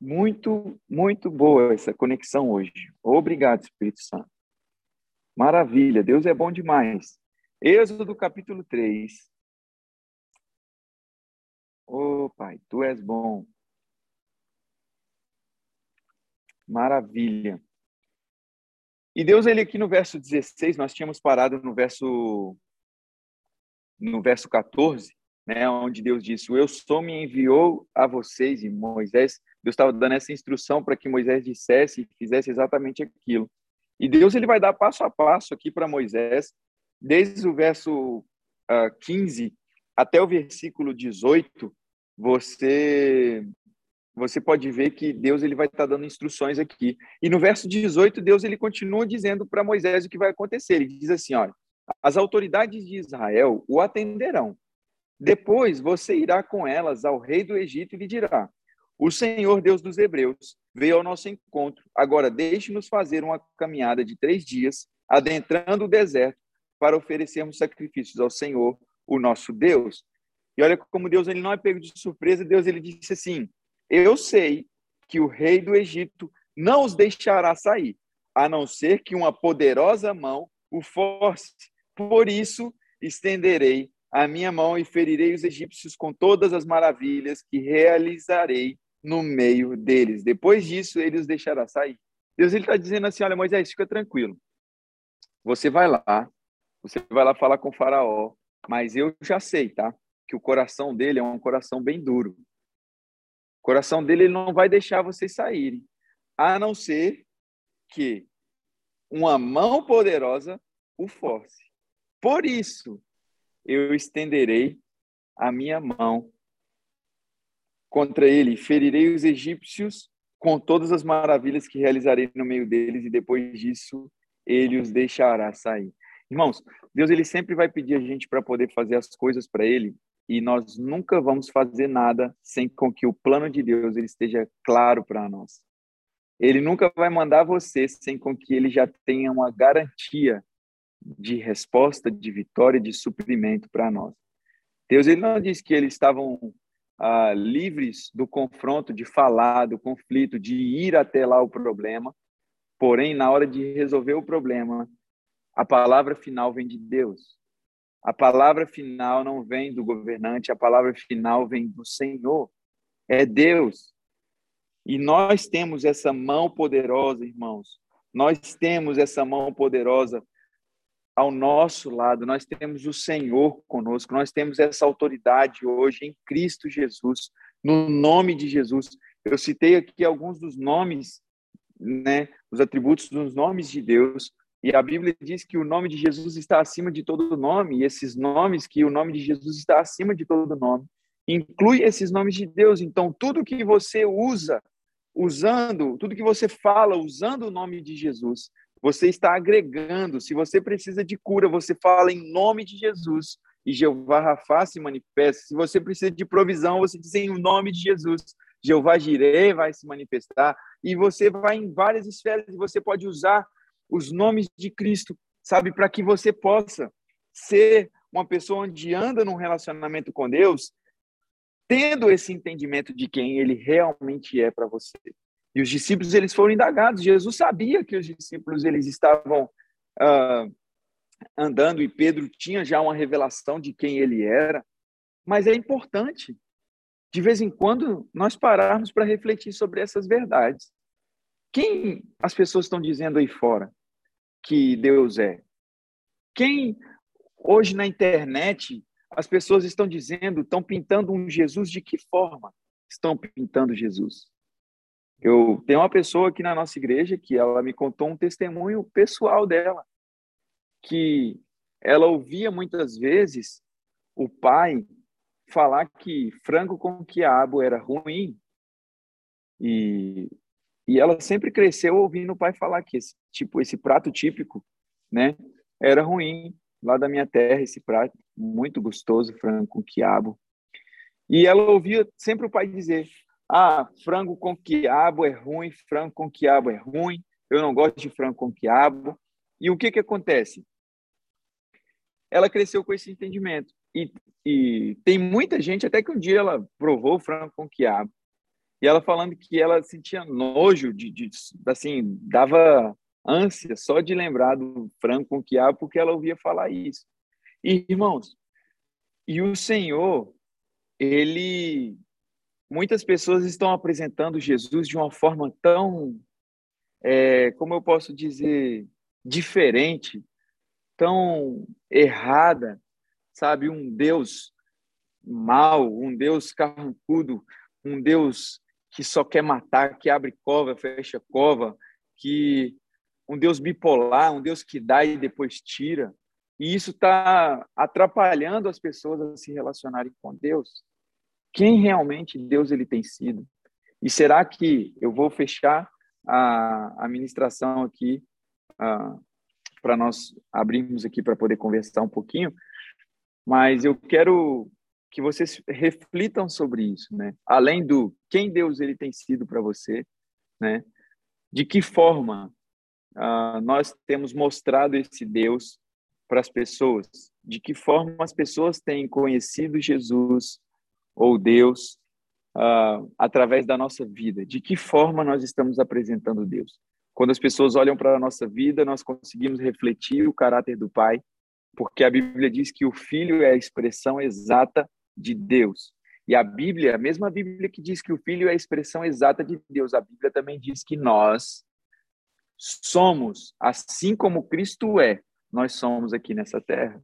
Muito, muito boa essa conexão hoje. Obrigado, Espírito Santo. Maravilha, Deus é bom demais. Êxodo capítulo 3. Ô oh, Pai, tu és bom. Maravilha. E Deus, ele aqui no verso 16, nós tínhamos parado no verso no verso 14, né, onde Deus disse: "O eu sou me enviou a vocês" e Moisés, Deus estava dando essa instrução para que Moisés dissesse e fizesse exatamente aquilo. E Deus ele vai dar passo a passo aqui para Moisés, desde o verso uh, ah, 15 até o versículo 18, você você pode ver que Deus ele vai estar tá dando instruções aqui. E no verso 18, Deus ele continua dizendo para Moisés o que vai acontecer. Ele diz assim, olha, as autoridades de Israel o atenderão. Depois você irá com elas ao rei do Egito e lhe dirá: O Senhor Deus dos Hebreus veio ao nosso encontro. Agora, deixe-nos fazer uma caminhada de três dias, adentrando o deserto, para oferecermos sacrifícios ao Senhor, o nosso Deus. E olha como Deus ele não é pego de surpresa. Deus ele disse assim: Eu sei que o rei do Egito não os deixará sair, a não ser que uma poderosa mão o force. Por isso, estenderei a minha mão e ferirei os egípcios com todas as maravilhas que realizarei no meio deles. Depois disso, ele os deixará sair. Deus está dizendo assim: olha, Moisés, fica tranquilo. Você vai lá, você vai lá falar com o Faraó, mas eu já sei, tá? Que o coração dele é um coração bem duro. O coração dele ele não vai deixar vocês saírem, a não ser que uma mão poderosa o force. Por isso, eu estenderei a minha mão contra ele, ferirei os egípcios com todas as maravilhas que realizarei no meio deles, e depois disso ele os deixará sair. Irmãos, Deus ele sempre vai pedir a gente para poder fazer as coisas para ele, e nós nunca vamos fazer nada sem com que o plano de Deus ele esteja claro para nós. Ele nunca vai mandar você sem com que ele já tenha uma garantia de resposta, de vitória, de suprimento para nós. Deus ele não disse que eles estavam ah, livres do confronto, de falar, do conflito, de ir até lá o problema. Porém, na hora de resolver o problema, a palavra final vem de Deus. A palavra final não vem do governante, a palavra final vem do Senhor. É Deus. E nós temos essa mão poderosa, irmãos. Nós temos essa mão poderosa ao nosso lado, nós temos o Senhor conosco, nós temos essa autoridade hoje em Cristo Jesus, no nome de Jesus. Eu citei aqui alguns dos nomes, né, os atributos dos nomes de Deus, e a Bíblia diz que o nome de Jesus está acima de todo nome, e esses nomes que o nome de Jesus está acima de todo nome, inclui esses nomes de Deus. Então, tudo que você usa, usando, tudo que você fala usando o nome de Jesus, você está agregando. Se você precisa de cura, você fala em nome de Jesus e Jeová Rafa se manifesta. Se você precisa de provisão, você diz em nome de Jesus. Jeová Jireh vai se manifestar e você vai em várias esferas e você pode usar os nomes de Cristo, sabe, para que você possa ser uma pessoa onde anda num relacionamento com Deus, tendo esse entendimento de quem ele realmente é para você. E os discípulos eles foram indagados. Jesus sabia que os discípulos eles estavam uh, andando e Pedro tinha já uma revelação de quem ele era. Mas é importante, de vez em quando, nós pararmos para refletir sobre essas verdades. Quem as pessoas estão dizendo aí fora que Deus é? Quem hoje na internet as pessoas estão dizendo, estão pintando um Jesus de que forma estão pintando Jesus? Eu tenho uma pessoa aqui na nossa igreja que ela me contou um testemunho pessoal dela, que ela ouvia muitas vezes o pai falar que frango com quiabo era ruim e, e ela sempre cresceu ouvindo o pai falar que esse tipo esse prato típico, né, era ruim lá da minha terra esse prato muito gostoso frango com quiabo. E ela ouvia sempre o pai dizer ah, frango com quiabo é ruim, frango com quiabo é ruim, eu não gosto de frango com quiabo. E o que, que acontece? Ela cresceu com esse entendimento. E, e tem muita gente, até que um dia ela provou frango com quiabo, e ela falando que ela sentia nojo, de, de assim, dava ânsia só de lembrar do frango com quiabo, porque ela ouvia falar isso. E, irmãos, e o Senhor, ele muitas pessoas estão apresentando Jesus de uma forma tão, é, como eu posso dizer, diferente, tão errada, sabe? Um Deus mau, um Deus carrancudo, um Deus que só quer matar, que abre cova, fecha cova, que um Deus bipolar, um Deus que dá e depois tira. E isso está atrapalhando as pessoas a se relacionarem com Deus quem realmente Deus ele tem sido. E será que eu vou fechar a administração aqui uh, para nós abrirmos aqui para poder conversar um pouquinho, mas eu quero que vocês reflitam sobre isso, né? Além do quem Deus ele tem sido para você, né? De que forma uh, nós temos mostrado esse Deus para as pessoas? De que forma as pessoas têm conhecido Jesus ou Deus uh, através da nossa vida? De que forma nós estamos apresentando Deus? Quando as pessoas olham para a nossa vida, nós conseguimos refletir o caráter do Pai, porque a Bíblia diz que o Filho é a expressão exata de Deus. E a Bíblia, a mesma Bíblia que diz que o Filho é a expressão exata de Deus, a Bíblia também diz que nós somos, assim como Cristo é, nós somos aqui nessa terra.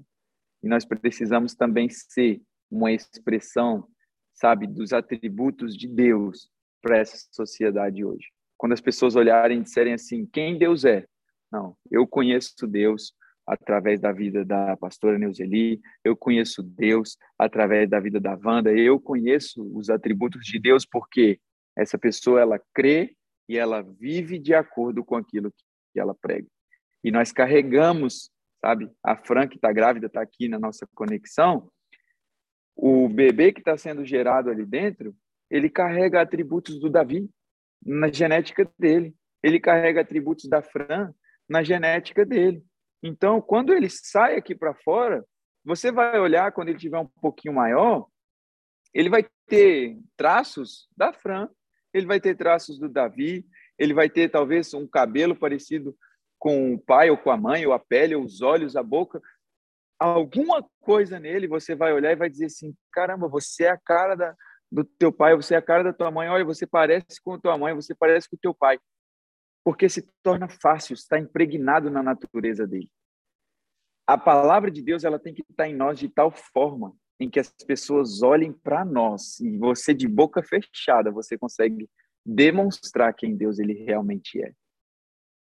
E nós precisamos também ser uma expressão sabe, dos atributos de Deus para essa sociedade hoje. Quando as pessoas olharem e disserem assim, quem Deus é? Não, eu conheço Deus através da vida da pastora Neuzeli, eu conheço Deus através da vida da Wanda, eu conheço os atributos de Deus porque essa pessoa ela crê e ela vive de acordo com aquilo que ela prega. E nós carregamos, sabe? A Fran que está grávida está aqui na nossa conexão o bebê que está sendo gerado ali dentro, ele carrega atributos do Davi na genética dele. Ele carrega atributos da Fran na genética dele. Então, quando ele sai aqui para fora, você vai olhar quando ele tiver um pouquinho maior, ele vai ter traços da Fran, ele vai ter traços do Davi, ele vai ter talvez um cabelo parecido com o pai ou com a mãe, ou a pele, ou os olhos, a boca, alguma coisa nele, você vai olhar e vai dizer assim: caramba, você é a cara da, do teu pai, você é a cara da tua mãe, olha, você parece com a tua mãe, você parece com o teu pai. Porque se torna fácil, está impregnado na natureza dele. A palavra de Deus ela tem que estar em nós de tal forma em que as pessoas olhem para nós e você de boca fechada você consegue demonstrar quem Deus ele realmente é.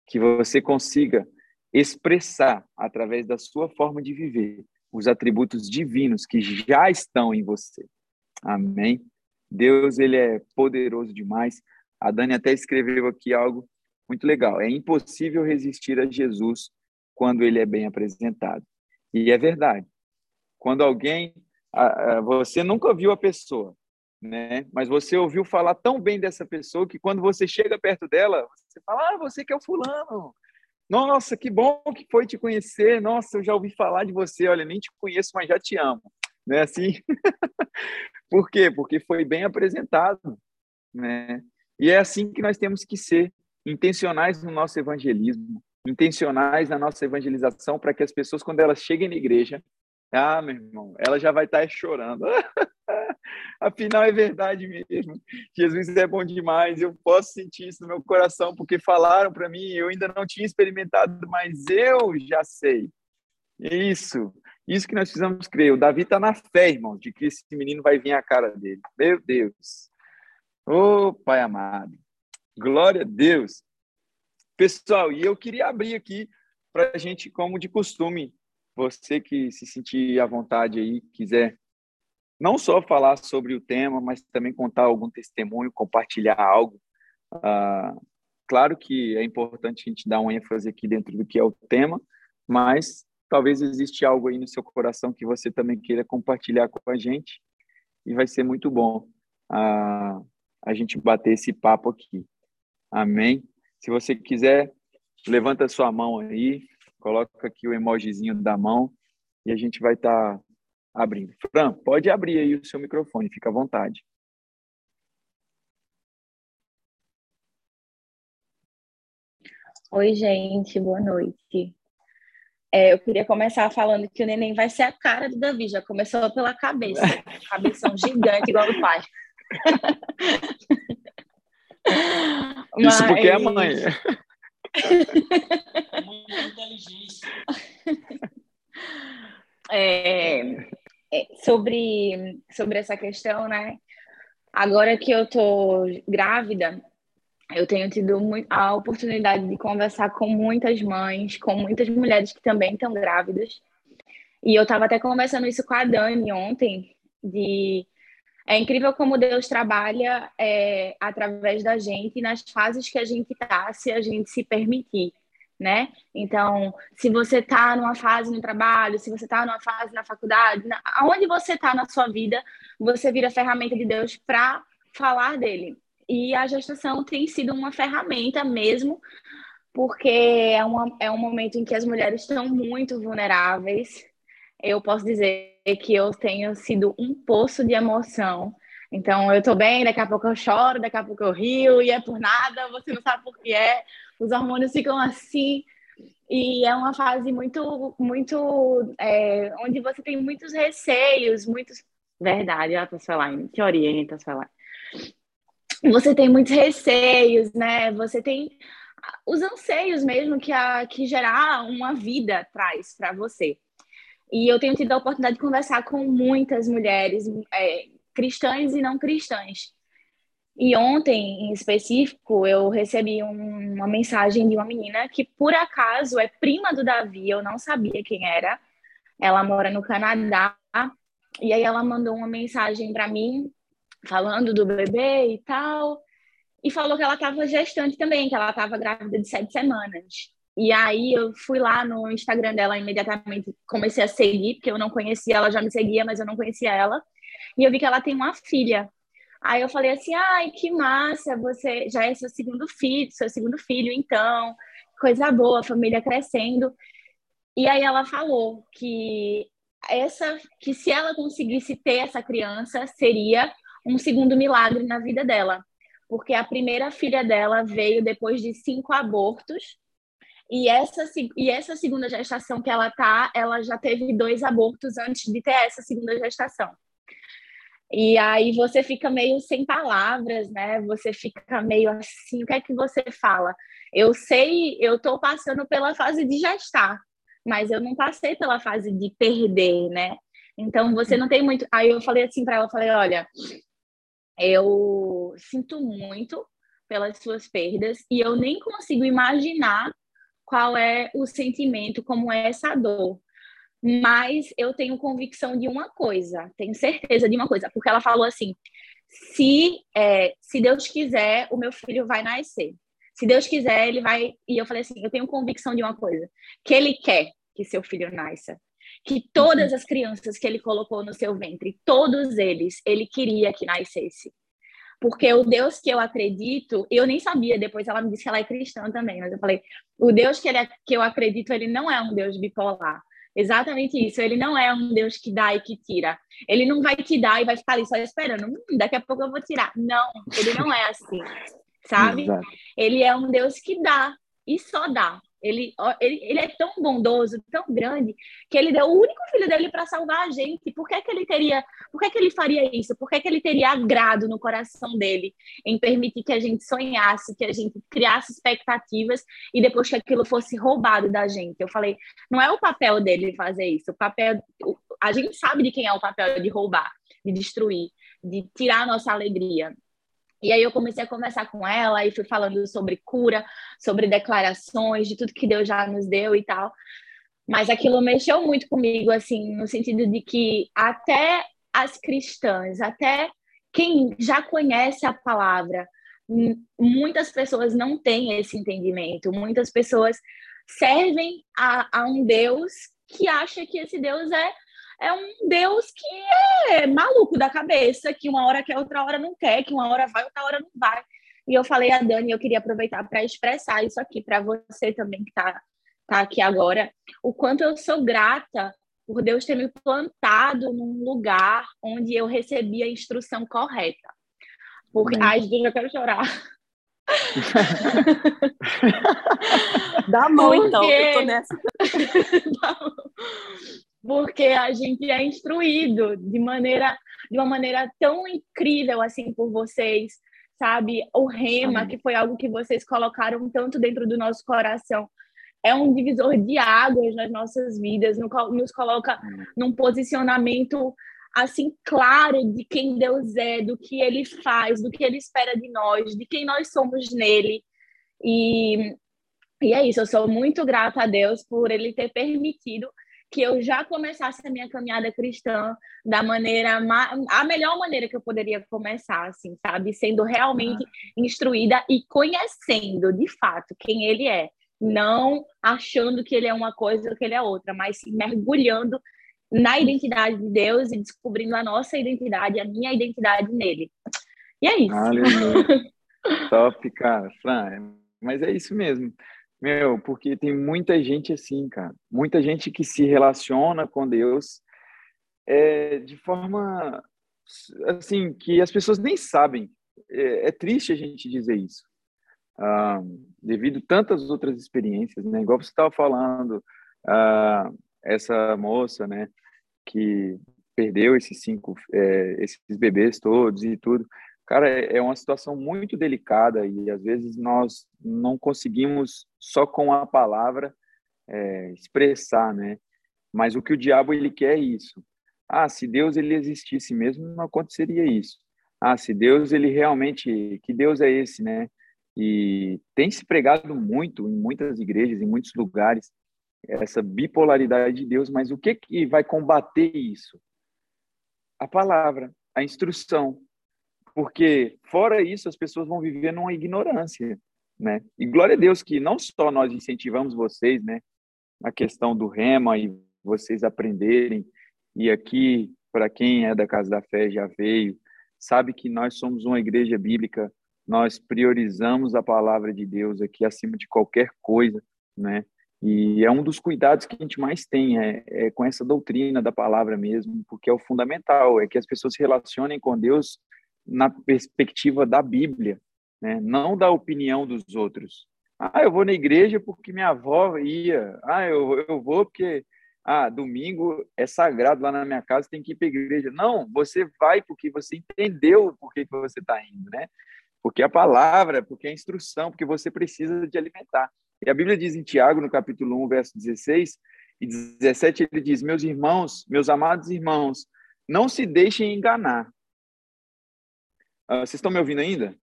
Que você consiga expressar através da sua forma de viver os atributos divinos que já estão em você. Amém. Deus ele é poderoso demais. A Dani até escreveu aqui algo muito legal. É impossível resistir a Jesus quando ele é bem apresentado. E é verdade. Quando alguém você nunca viu a pessoa, né? Mas você ouviu falar tão bem dessa pessoa que quando você chega perto dela, você fala: "Ah, você que é o fulano. Nossa, que bom que foi te conhecer. Nossa, eu já ouvi falar de você. Olha, nem te conheço, mas já te amo." Não é assim? *laughs* Por quê? Porque foi bem apresentado, né? E é assim que nós temos que ser, intencionais no nosso evangelismo, intencionais na nossa evangelização para que as pessoas quando elas cheguem na igreja, ah, meu irmão, ela já vai estar chorando. *laughs* Afinal, é verdade mesmo. Jesus é bom demais. Eu posso sentir isso no meu coração, porque falaram para mim, eu ainda não tinha experimentado, mas eu já sei. Isso. Isso que nós precisamos crer. O Davi está na fé, irmão, de que esse menino vai vir a cara dele. Meu Deus. Ô, oh, Pai amado. Glória a Deus. Pessoal, e eu queria abrir aqui para a gente, como de costume, você que se sentir à vontade aí, quiser não só falar sobre o tema, mas também contar algum testemunho, compartilhar algo. Ah, claro que é importante a gente dar um ênfase aqui dentro do que é o tema, mas talvez existe algo aí no seu coração que você também queira compartilhar com a gente e vai ser muito bom ah, a gente bater esse papo aqui. Amém? Se você quiser, levanta sua mão aí, Coloca aqui o emojizinho da mão e a gente vai estar tá abrindo. Fran, pode abrir aí o seu microfone, fica à vontade. Oi, gente, boa noite. É, eu queria começar falando que o neném vai ser a cara do Davi, já começou pela cabeça, *laughs* cabeção gigante igual do pai. Isso Mas... porque é mãe. Muita inteligência. É, é, sobre, sobre essa questão, né? Agora que eu tô grávida, eu tenho tido a oportunidade de conversar com muitas mães, com muitas mulheres que também estão grávidas. E eu estava até conversando isso com a Dani ontem, de é incrível como Deus trabalha é, através da gente nas fases que a gente está, se a gente se permitir, né? Então, se você está numa fase no trabalho, se você está numa fase na faculdade, na, aonde você está na sua vida, você vira ferramenta de Deus para falar dele. E a gestação tem sido uma ferramenta mesmo, porque é, uma, é um momento em que as mulheres estão muito vulneráveis. Eu posso dizer que eu tenho sido um poço de emoção. Então, eu tô bem, daqui a pouco eu choro, daqui a pouco eu rio, e é por nada, você não sabe por que é. Os hormônios ficam assim. E é uma fase muito, muito. É, onde você tem muitos receios, muitos. Verdade, a Tasfelaine, que orienta, Tasfelaine. Você tem muitos receios, né? Você tem os anseios mesmo que, a, que gerar uma vida traz para você. E eu tenho tido a oportunidade de conversar com muitas mulheres é, cristãs e não cristãs. E ontem, em específico, eu recebi um, uma mensagem de uma menina que, por acaso, é prima do Davi, eu não sabia quem era. Ela mora no Canadá. E aí ela mandou uma mensagem para mim, falando do bebê e tal. E falou que ela estava gestante também, que ela estava grávida de sete semanas. E aí eu fui lá no Instagram dela imediatamente, comecei a seguir, porque eu não conhecia, ela já me seguia, mas eu não conhecia ela. E eu vi que ela tem uma filha. Aí eu falei assim: "Ai, que massa, você já é seu segundo filho, seu segundo filho, então, coisa boa, família crescendo". E aí ela falou que essa que se ela conseguisse ter essa criança, seria um segundo milagre na vida dela, porque a primeira filha dela veio depois de cinco abortos E essa, e essa segunda gestação que ela tá, ela já teve dois abortos antes de ter essa segunda gestação. E aí você fica meio sem palavras, né? Você fica meio assim, o que é que você fala? Eu sei, eu tô passando pela fase de gestar, mas eu não passei pela fase de perder, né? Então você não tem muito. Aí eu falei assim para ela, falei, olha, eu sinto muito pelas suas perdas e eu nem consigo imaginar qual é o sentimento, como é essa dor. Mas eu tenho convicção de uma coisa, tenho certeza de uma coisa, porque ela falou assim: se, é, se Deus quiser, o meu filho vai nascer. Se Deus quiser, ele vai. E eu falei assim: eu tenho convicção de uma coisa, que ele quer que seu filho nasça. Que todas uhum. as crianças que ele colocou no seu ventre, todos eles, ele queria que nascesse. Porque o Deus que eu acredito, eu nem sabia, depois ela me disse que ela é cristã também, mas eu falei, o Deus que, ele, é, que eu acredito, ele não é um Deus bipolar. Exatamente isso. Ele não é um Deus que dá e que tira. Ele não vai te dar e vai ficar ali só esperando. Hum, daqui a pouco eu vou tirar. Não, ele não é assim, sabe? Exato. Ele é um Deus que dá e só dá. Ele, ele, ele é tão bondoso, tão grande, que ele deu o único filho dele para salvar a gente. Por que, que ele teria, por que, que ele faria isso? Por que, que ele teria agrado no coração dele em permitir que a gente sonhasse, que a gente criasse expectativas e depois que aquilo fosse roubado da gente? Eu falei, não é o papel dele fazer isso. O papel, a gente sabe de quem é o papel de roubar, de destruir, de tirar a nossa alegria. E aí eu comecei a conversar com ela e fui falando sobre cura, sobre declarações, de tudo que Deus já nos deu e tal. Mas aquilo mexeu muito comigo, assim, no sentido de que até as cristãs, até quem já conhece a palavra, muitas pessoas não têm esse entendimento. Muitas pessoas servem a, a um Deus que acha que esse Deus é é um Deus que é maluco da cabeça, que uma hora quer, outra hora não quer, que uma hora vai, outra hora não vai. E eu falei a Dani, eu queria aproveitar para expressar isso aqui para você também que está tá aqui agora, o quanto eu sou grata por Deus ter me plantado num lugar onde eu recebi a instrução correta. Porque, hum. ai, gente, eu quero chorar. *laughs* Dá mão, então, eu tô nessa. *laughs* porque a gente é instruído de maneira de uma maneira tão incrível assim por vocês, sabe? O rema, que foi algo que vocês colocaram tanto dentro do nosso coração, é um divisor de águas nas nossas vidas, nos coloca num posicionamento assim claro de quem Deus é, do que ele faz, do que ele espera de nós, de quem nós somos nele. E, e é isso, eu sou muito grata a Deus por ele ter permitido que eu já começasse a minha caminhada cristã da maneira a melhor maneira que eu poderia começar, assim, sabe, sendo realmente ah. instruída e conhecendo de fato quem ele é, não achando que ele é uma coisa ou que ele é outra, mas mergulhando na identidade de Deus e descobrindo a nossa identidade, a minha identidade nele. E é isso. Aleluia. *laughs* Top, cara. Fran, mas é isso mesmo. Meu, porque tem muita gente assim, cara. Muita gente que se relaciona com Deus é, de forma assim que as pessoas nem sabem. É, é triste a gente dizer isso, ah, devido a tantas outras experiências, né? Igual você estava falando, ah, essa moça, né, que perdeu esses cinco, é, esses bebês todos e tudo. Cara, é, é uma situação muito delicada e às vezes nós não conseguimos só com a palavra é, expressar, né? Mas o que o diabo ele quer é isso. Ah, se Deus ele existisse mesmo, não aconteceria isso. Ah, se Deus ele realmente, que Deus é esse, né? E tem se pregado muito em muitas igrejas, em muitos lugares, essa bipolaridade de Deus, mas o que que vai combater isso? A palavra, a instrução, porque fora isso as pessoas vão viver numa ignorância, né? E glória a Deus que não só nós incentivamos vocês, né, a questão do rema e vocês aprenderem e aqui para quem é da casa da fé já veio, sabe que nós somos uma igreja bíblica, nós priorizamos a palavra de Deus aqui acima de qualquer coisa, né? E é um dos cuidados que a gente mais tem, é, é, com essa doutrina da palavra mesmo, porque é o fundamental, é que as pessoas se relacionem com Deus na perspectiva da Bíblia, né? não da opinião dos outros. Ah, eu vou na igreja porque minha avó ia. Ah, eu, eu vou porque ah, domingo é sagrado lá na minha casa, tem que ir para a igreja. Não, você vai porque você entendeu por que, que você está indo, né? Porque a palavra, porque a instrução, porque você precisa de alimentar. E a Bíblia diz em Tiago, no capítulo 1, verso 16 e 17, ele diz: Meus irmãos, meus amados irmãos, não se deixem enganar. Ah, vocês estão me ouvindo ainda?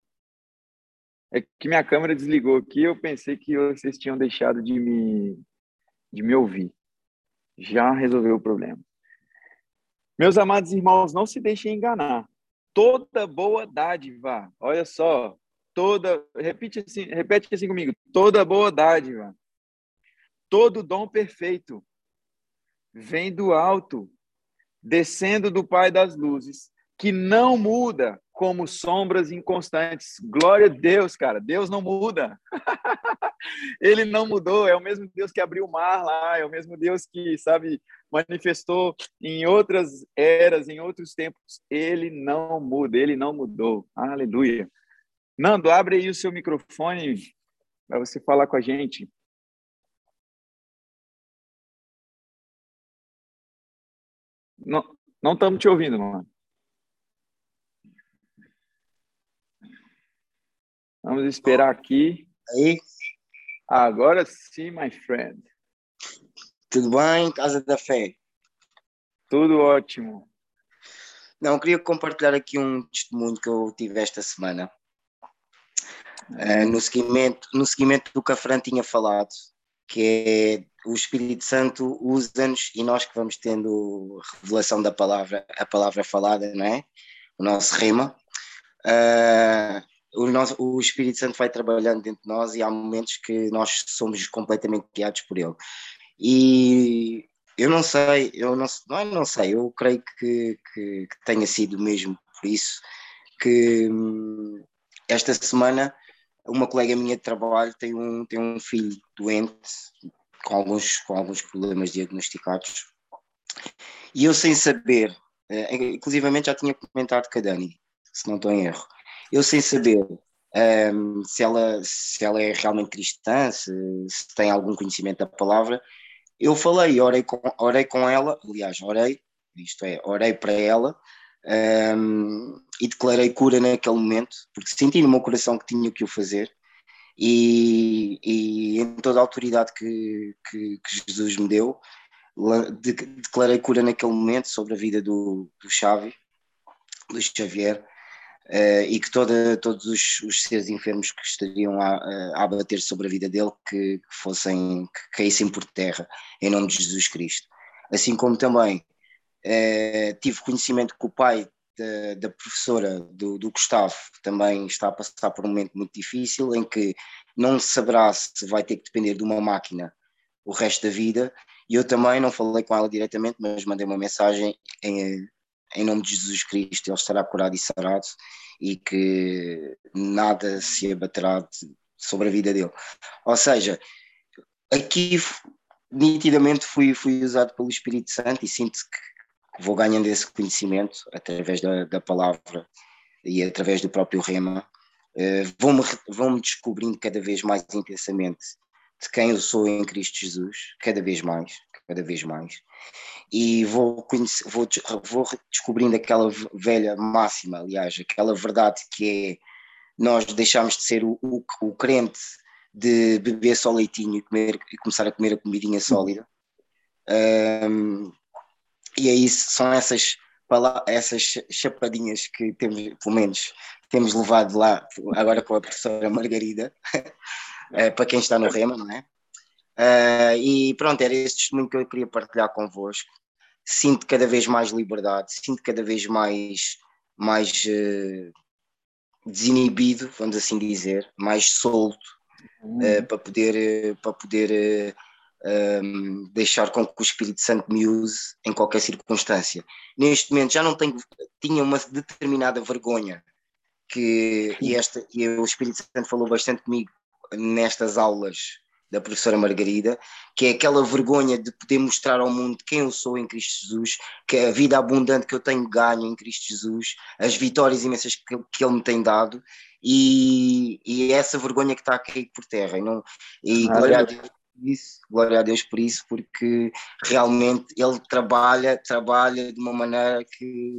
É que minha câmera desligou aqui, eu pensei que vocês tinham deixado de me, de me ouvir já resolveu o problema. Meus amados irmãos, não se deixem enganar. Toda boa dádiva, olha só, toda, repete assim, repete assim comigo, toda boa dádiva, todo dom perfeito vem do alto, descendo do Pai das luzes, que não muda como sombras inconstantes. Glória a Deus, cara. Deus não muda. *laughs* Ele não mudou. É o mesmo Deus que abriu o mar lá. É o mesmo Deus que, sabe, manifestou em outras eras, em outros tempos. Ele não muda. Ele não mudou. Aleluia. Nando, abre aí o seu microfone para você falar com a gente. Não, estamos te ouvindo, mano. Vamos esperar aqui. Aí. Agora sim, my friend. Tudo bem, Casa da Fé? Tudo ótimo. Não, queria compartilhar aqui um testemunho que eu tive esta semana. Uh, no, seguimento, no seguimento do que a Fran tinha falado, que é o Espírito Santo usa-nos e nós que vamos tendo revelação da palavra, a palavra falada, não é? O nosso rema. Uh, o, nosso, o Espírito Santo vai trabalhando dentro de nós e há momentos que nós somos completamente guiados por ele. E eu não sei, eu não, não, não sei, eu creio que, que, que tenha sido mesmo por isso que hum, esta semana uma colega minha de trabalho tem um, tem um filho doente com alguns, com alguns problemas diagnosticados e eu sem saber, eh, inclusivamente já tinha comentado com a Dani, se não estou em erro, eu sem saber um, se, ela, se ela é realmente cristã, se, se, tem algum conhecimento da palavra, eu falei, orei com, orei com ela, aliás, orei, isto é, orei para ela um, e declarei cura naquele momento, porque senti no meu coração que tinha que o fazer. E, e em toda a autoridade que, que, que Jesus me deu, declarei cura naquele momento sobre a vida do, do Xavi, do Xavier, Uh, e que toda, todos os, os, seres enfermos que estariam a, a abater sobre a vida dele que, que, fossem, que caíssem por terra, em nome de Jesus Cristo. Assim como também uh, tive conhecimento que o pai da, da professora do, do, Gustavo também está a passar por um momento muito difícil em que não saberá se vai ter que depender de uma máquina o resto da vida. E eu também não falei com ela diretamente, mas mandei uma mensagem em, em nome de Jesus Cristo, ele estará curado e sarado e que nada se abaterá sobre a vida dele. Ou seja, aqui nitidamente fui, fui usado pelo Espírito Santo e sinto que vou ganhando esse conhecimento através da, da palavra e através do próprio rema. Uh, vou-me vou descobrindo cada vez mais intensamente de quem eu sou em Cristo Jesus, cada vez mais, cada vez mais e vou, conhecer, vou, vou descobrindo aquela velha máxima, aliás, aquela verdade que é nós deixamos de ser o, o, o crente de beber só leitinho e, comer, e começar a comer a comidinha sólida. Um, e é isso, são essas, essas chapadinhas que temos, pelo menos, temos levado lá agora com a professora Margarida, *laughs* eh, para quem está no *laughs* Rema, não é? Uh, e pronto, era esse testemunho que eu queria partilhar convosco. Sinto cada vez mais liberdade, sinto cada vez mais, mais uh, desinibido, vamos assim dizer, mais solto, uh, para poder, para poder um, deixar com que o Espírito Santo me use em qualquer circunstância. Neste momento já não tenho, tinha uma determinada vergonha que, e, esta, e o Espírito Santo falou bastante comigo nestas aulas da professora Margarida, que é aquela vergonha de poder mostrar ao mundo quem eu sou em Cristo Jesus, que é a vida abundante que eu tenho ganho em Cristo Jesus, as vitórias imensas que, que Ele me tem dado, e, e é essa vergonha que está a cair por terra. E, não, e ah, glória, a Deus por isso, glória a Deus por isso, porque realmente ele trabalha, trabalha de uma maneira que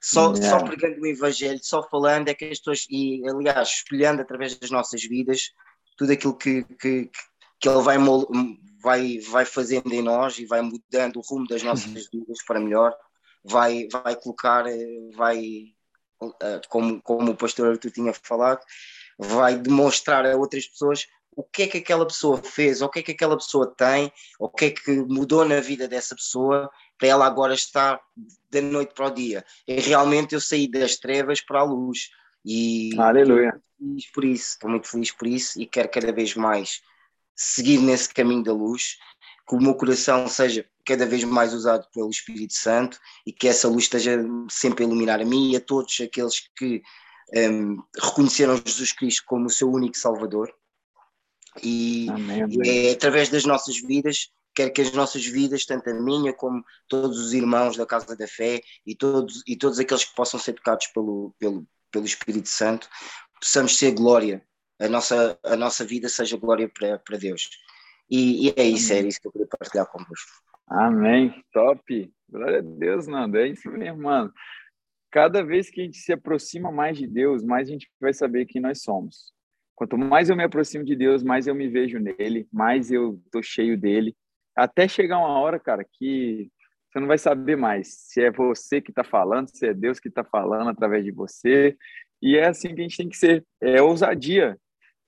só, yeah. só pregando o Evangelho, só falando, é que as pessoas, e aliás, espelhando através das nossas vidas tudo aquilo que, que, que ele vai, vai, vai fazendo em nós e vai mudando o rumo das nossas uhum. vidas para melhor, vai, vai colocar, eh, vai, eh, como, como o pastor Arthur tinha falado, vai demonstrar a outras pessoas o que é que aquela pessoa fez, o que é que aquela pessoa tem, o que é que mudou na vida dessa pessoa para ela agora estar da noite para o dia. E realmente eu saí das trevas para a luz. E Aleluia. Estou muito feliz por isso, estou muito feliz por isso e quero cada vez mais seguir nesse caminho da luz, que o meu coração seja cada vez mais usado pelo Espírito Santo e que essa luz esteja sempre a iluminar a mim e a todos aqueles que um, reconheceram Jesus Cristo como o seu único Salvador. E, Amém. é através das nossas vidas, quer que as nossas vidas, tanto a minha como todos os irmãos da Casa da Fé e todos, e todos aqueles que possam ser tocados pelo, pelo, pelo Espírito Santo, possamos ser glória a nossa, a nossa vida seja glória para, para Deus. E, e é isso, é isso que eu queria partilhar convosco. Amém, top. Glória a Deus, Nando, é isso mesmo, mano. Cada vez que a gente se aproxima mais de Deus, mais a gente vai saber quem nós somos. Quanto mais eu me aproximo de Deus, mais eu me vejo nele, mais eu tô cheio dele. Até chegar uma hora, cara, que você não vai saber mais se é você que está falando, se é Deus que está falando através de você. E é assim que a gente tem que ser. É ousadia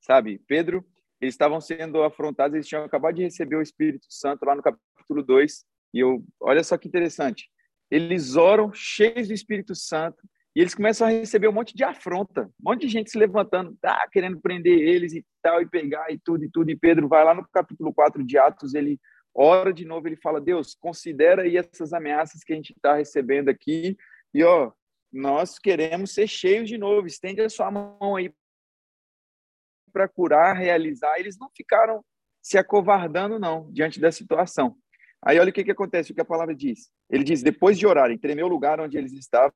sabe? Pedro, eles estavam sendo afrontados, eles tinham acabado de receber o Espírito Santo lá no capítulo 2, e eu, olha só que interessante, eles oram cheios do Espírito Santo, e eles começam a receber um monte de afronta, um monte de gente se levantando, tá, querendo prender eles e tal, e pegar e tudo e tudo, e Pedro vai lá no capítulo 4 de Atos, ele ora de novo, ele fala, Deus, considera aí essas ameaças que a gente está recebendo aqui, e ó, nós queremos ser cheios de novo, estende a sua mão aí para curar, realizar, eles não ficaram se acovardando, não, diante da situação. Aí olha o que, que acontece, o que a palavra diz. Ele diz, depois de orarem, tremeu o lugar onde eles estavam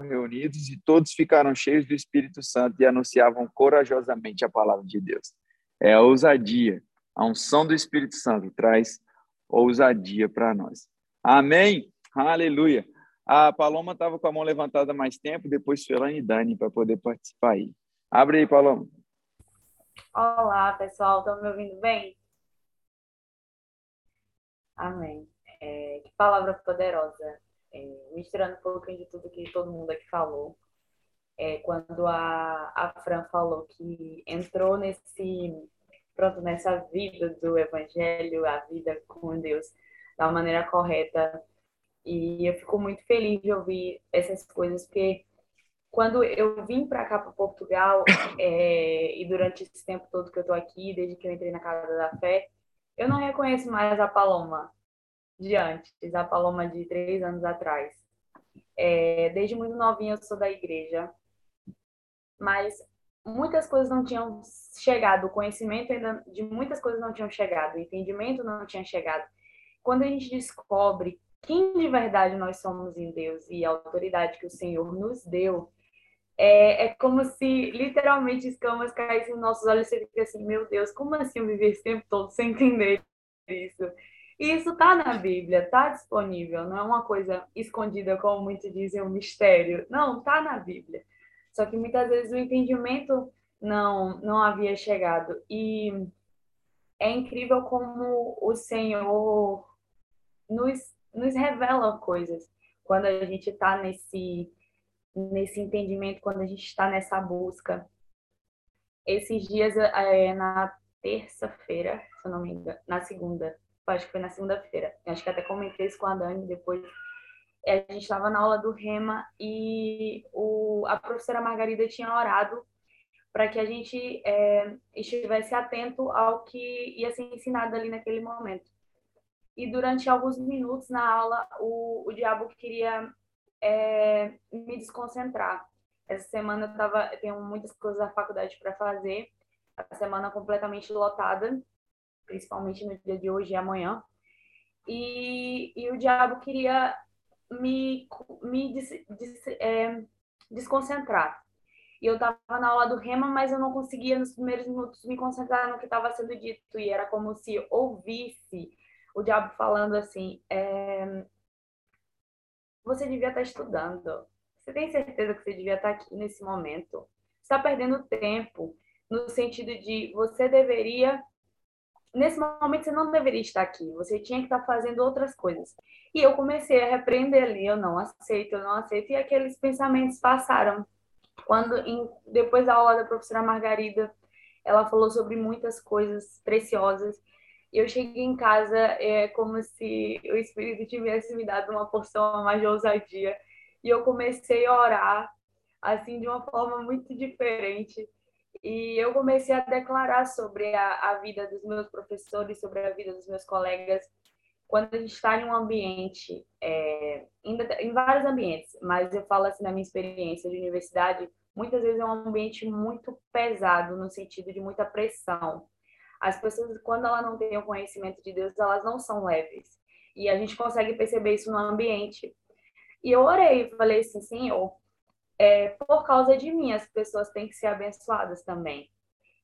reunidos e todos ficaram cheios do Espírito Santo e anunciavam corajosamente a palavra de Deus. É a ousadia. A unção do Espírito Santo traz ousadia para nós. Amém? Aleluia. A Paloma estava com a mão levantada mais tempo, depois Felane e Dani para poder participar aí. Abre aí, Paloma. Olá, pessoal, estão me ouvindo bem? Amém. É, que palavra poderosa. É, misturando um pouquinho de tudo que todo mundo aqui falou. É, quando a, a Fran falou que entrou nesse pronto nessa vida do evangelho, a vida com Deus da maneira correta. E eu fico muito feliz de ouvir essas coisas, porque quando eu vim para cá, para Portugal, *coughs* é, e durante esse tempo todo que eu estou aqui, desde que eu entrei na Casa da Fé, eu não reconheço mais a Paloma de antes, a Paloma de três anos atrás. É, desde muito novinha eu sou da igreja, mas muitas coisas não tinham chegado, o conhecimento ainda de muitas coisas não tinham chegado, o entendimento não tinha chegado. Quando a gente descobre quem de verdade nós somos em Deus e a autoridade que o Senhor nos deu, é, é como se literalmente escamas caíssem nos nossos olhos e você fica assim, meu Deus, como assim eu viver esse tempo todo sem entender isso? E isso está na Bíblia, está disponível, não é uma coisa escondida, como muitos dizem, um mistério. Não, está na Bíblia. Só que muitas vezes o entendimento não, não havia chegado. E é incrível como o Senhor nos, nos revela coisas quando a gente está nesse nesse entendimento quando a gente está nessa busca. Esses dias, é, na terça-feira, se eu não me engano, na segunda, acho que foi na segunda-feira, acho que até comentei isso com a Dani depois. É, a gente estava na aula do Rema e o, a professora Margarida tinha orado para que a gente é, estivesse atento ao que ia ser ensinado ali naquele momento. E durante alguns minutos na aula, o, o diabo queria é, me desconcentrar. Essa semana eu, tava, tenho muitas coisas da faculdade para fazer, a semana completamente lotada, principalmente no dia de hoje e amanhã. E, e o diabo queria me, me des, des, é, desconcentrar. e eu estava na aula do Rema, mas eu não conseguia nos primeiros minutos me concentrar no que estava sendo dito e era como se ouvisse o diabo falando assim: é... você devia estar estudando. Você tem certeza que você devia estar aqui nesse momento? Você está perdendo tempo no sentido de você deveria nesse momento você não deveria estar aqui, você tinha que estar fazendo outras coisas. E eu comecei a repreender ali, eu não aceito, eu não aceito, e aqueles pensamentos passaram. Quando, em, depois da aula da professora Margarida, ela falou sobre muitas coisas preciosas, e eu cheguei em casa é como se o Espírito tivesse me dado uma porção mais de ousadia, e eu comecei a orar, assim, de uma forma muito diferente, e eu comecei a declarar sobre a, a vida dos meus professores, sobre a vida dos meus colegas. Quando a gente está em um ambiente, é, em, em vários ambientes, mas eu falo assim na minha experiência de universidade, muitas vezes é um ambiente muito pesado, no sentido de muita pressão. As pessoas, quando elas não têm o conhecimento de Deus, elas não são leves. E a gente consegue perceber isso no ambiente. E eu orei, falei assim, Senhor, é, por causa de mim, as pessoas têm que ser abençoadas também.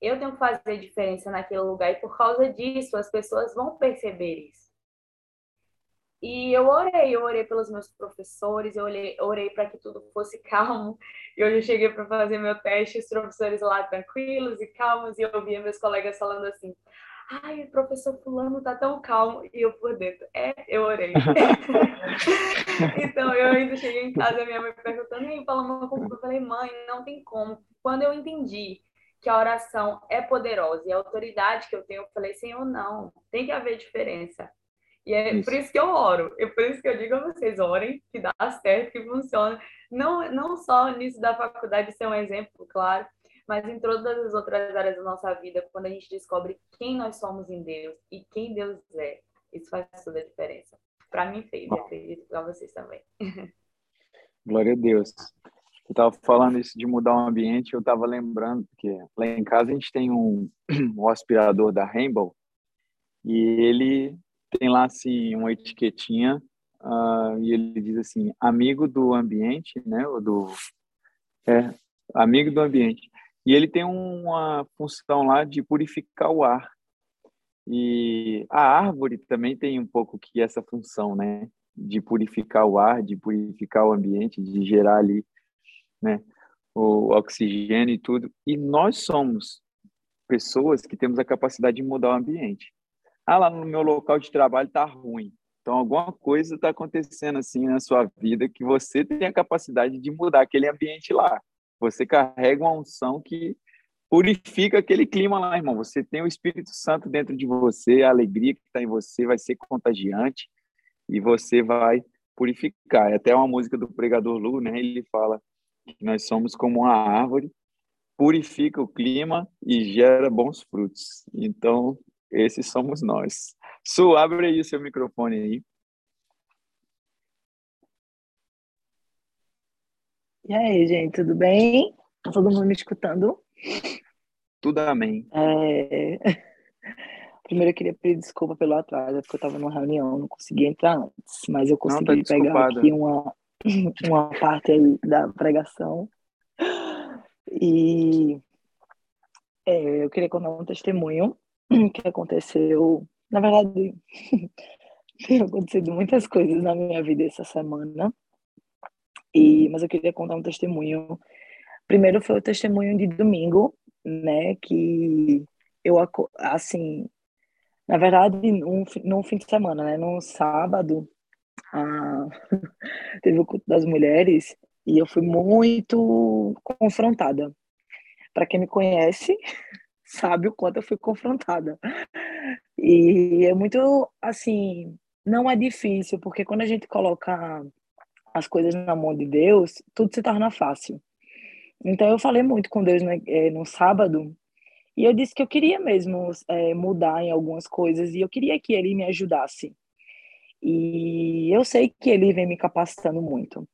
Eu tenho que fazer diferença naquele lugar e por causa disso as pessoas vão perceber isso. E eu orei, eu orei pelos meus professores, eu orei, orei para que tudo fosse *laughs* calmo. E hoje eu cheguei para fazer meu teste, os professores lá tranquilos e calmos, e eu ouvia meus colegas falando assim: ai, o professor fulano tá tão calmo, e eu por dentro, é, eu orei. *laughs* então, eu ainda cheguei em casa, minha mãe perguntando, e falando comigo, eu falei, mãe, não tem como. Quando eu entendi que a oração é poderosa e a autoridade que eu tenho, eu falei, Senhor, não, tem que haver diferença. E é isso. por isso que eu oro, é por isso que eu digo a vocês, orem, que dá certo, que funciona. Não, não só nisso da faculdade ser um exemplo, claro, mas em todas as outras áreas da nossa vida, quando a gente descobre quem nós somos em Deus e quem Deus é, isso faz toda a diferença. Para mim fez, acredito para vocês também. *laughs* Glória a Deus. Eu estava falando isso de mudar o ambiente, eu estava lembrando que lá em casa a gente tem um, *clears throat* um aspirador da Rainbow e ele tem lá assim uma etiquetinha uh, e ele diz assim amigo do ambiente, né? Ou do é, amigo do ambiente. E ele tem uma função lá de purificar o ar. E a árvore também tem um pouco que essa função, né? De purificar o ar, de purificar o ambiente, de gerar ali, né? O oxigênio e tudo. E nós somos pessoas que temos a capacidade de mudar o ambiente. Ah, lá no meu local de trabalho está ruim. Então, alguma coisa está acontecendo assim na sua vida que você tem a capacidade de mudar aquele ambiente lá. Você carrega uma unção que purifica aquele clima lá, irmão. Você tem o Espírito Santo dentro de você, a alegria que está em você vai ser contagiante e você vai purificar. É até uma música do pregador Lu, né? Ele fala que nós somos como uma árvore, purifica o clima e gera bons frutos. Então, esses somos nós. Su, abre aí o seu microfone aí. E aí, gente, tudo bem? Tá todo mundo me escutando? Tudo amém. É... *laughs* Primeiro eu queria pedir desculpa pelo atraso, porque eu estava numa reunião, não consegui entrar antes, mas eu consegui tá pegar aqui uma, *laughs* uma parte aí da pregação. E é, eu queria contar um testemunho *clears throat* que aconteceu. Na verdade, *laughs* tem acontecido muitas coisas na minha vida essa semana. E, mas eu queria contar um testemunho. Primeiro foi o testemunho de domingo, né? Que eu, assim, na verdade, num, num fim de semana, né? No sábado, ah, *laughs* teve o culto das mulheres e eu fui muito confrontada. Para quem me conhece, *laughs* sabe o quanto eu fui confrontada. E é muito, assim, não é difícil, porque quando a gente coloca as coisas na mão de Deus, tudo se torna fácil. Então eu falei muito com Deus né, é, no sábado e eu disse que eu queria mesmo é, mudar em algumas coisas e eu queria que Ele me ajudasse. E eu sei que Ele vem me capacitando muito.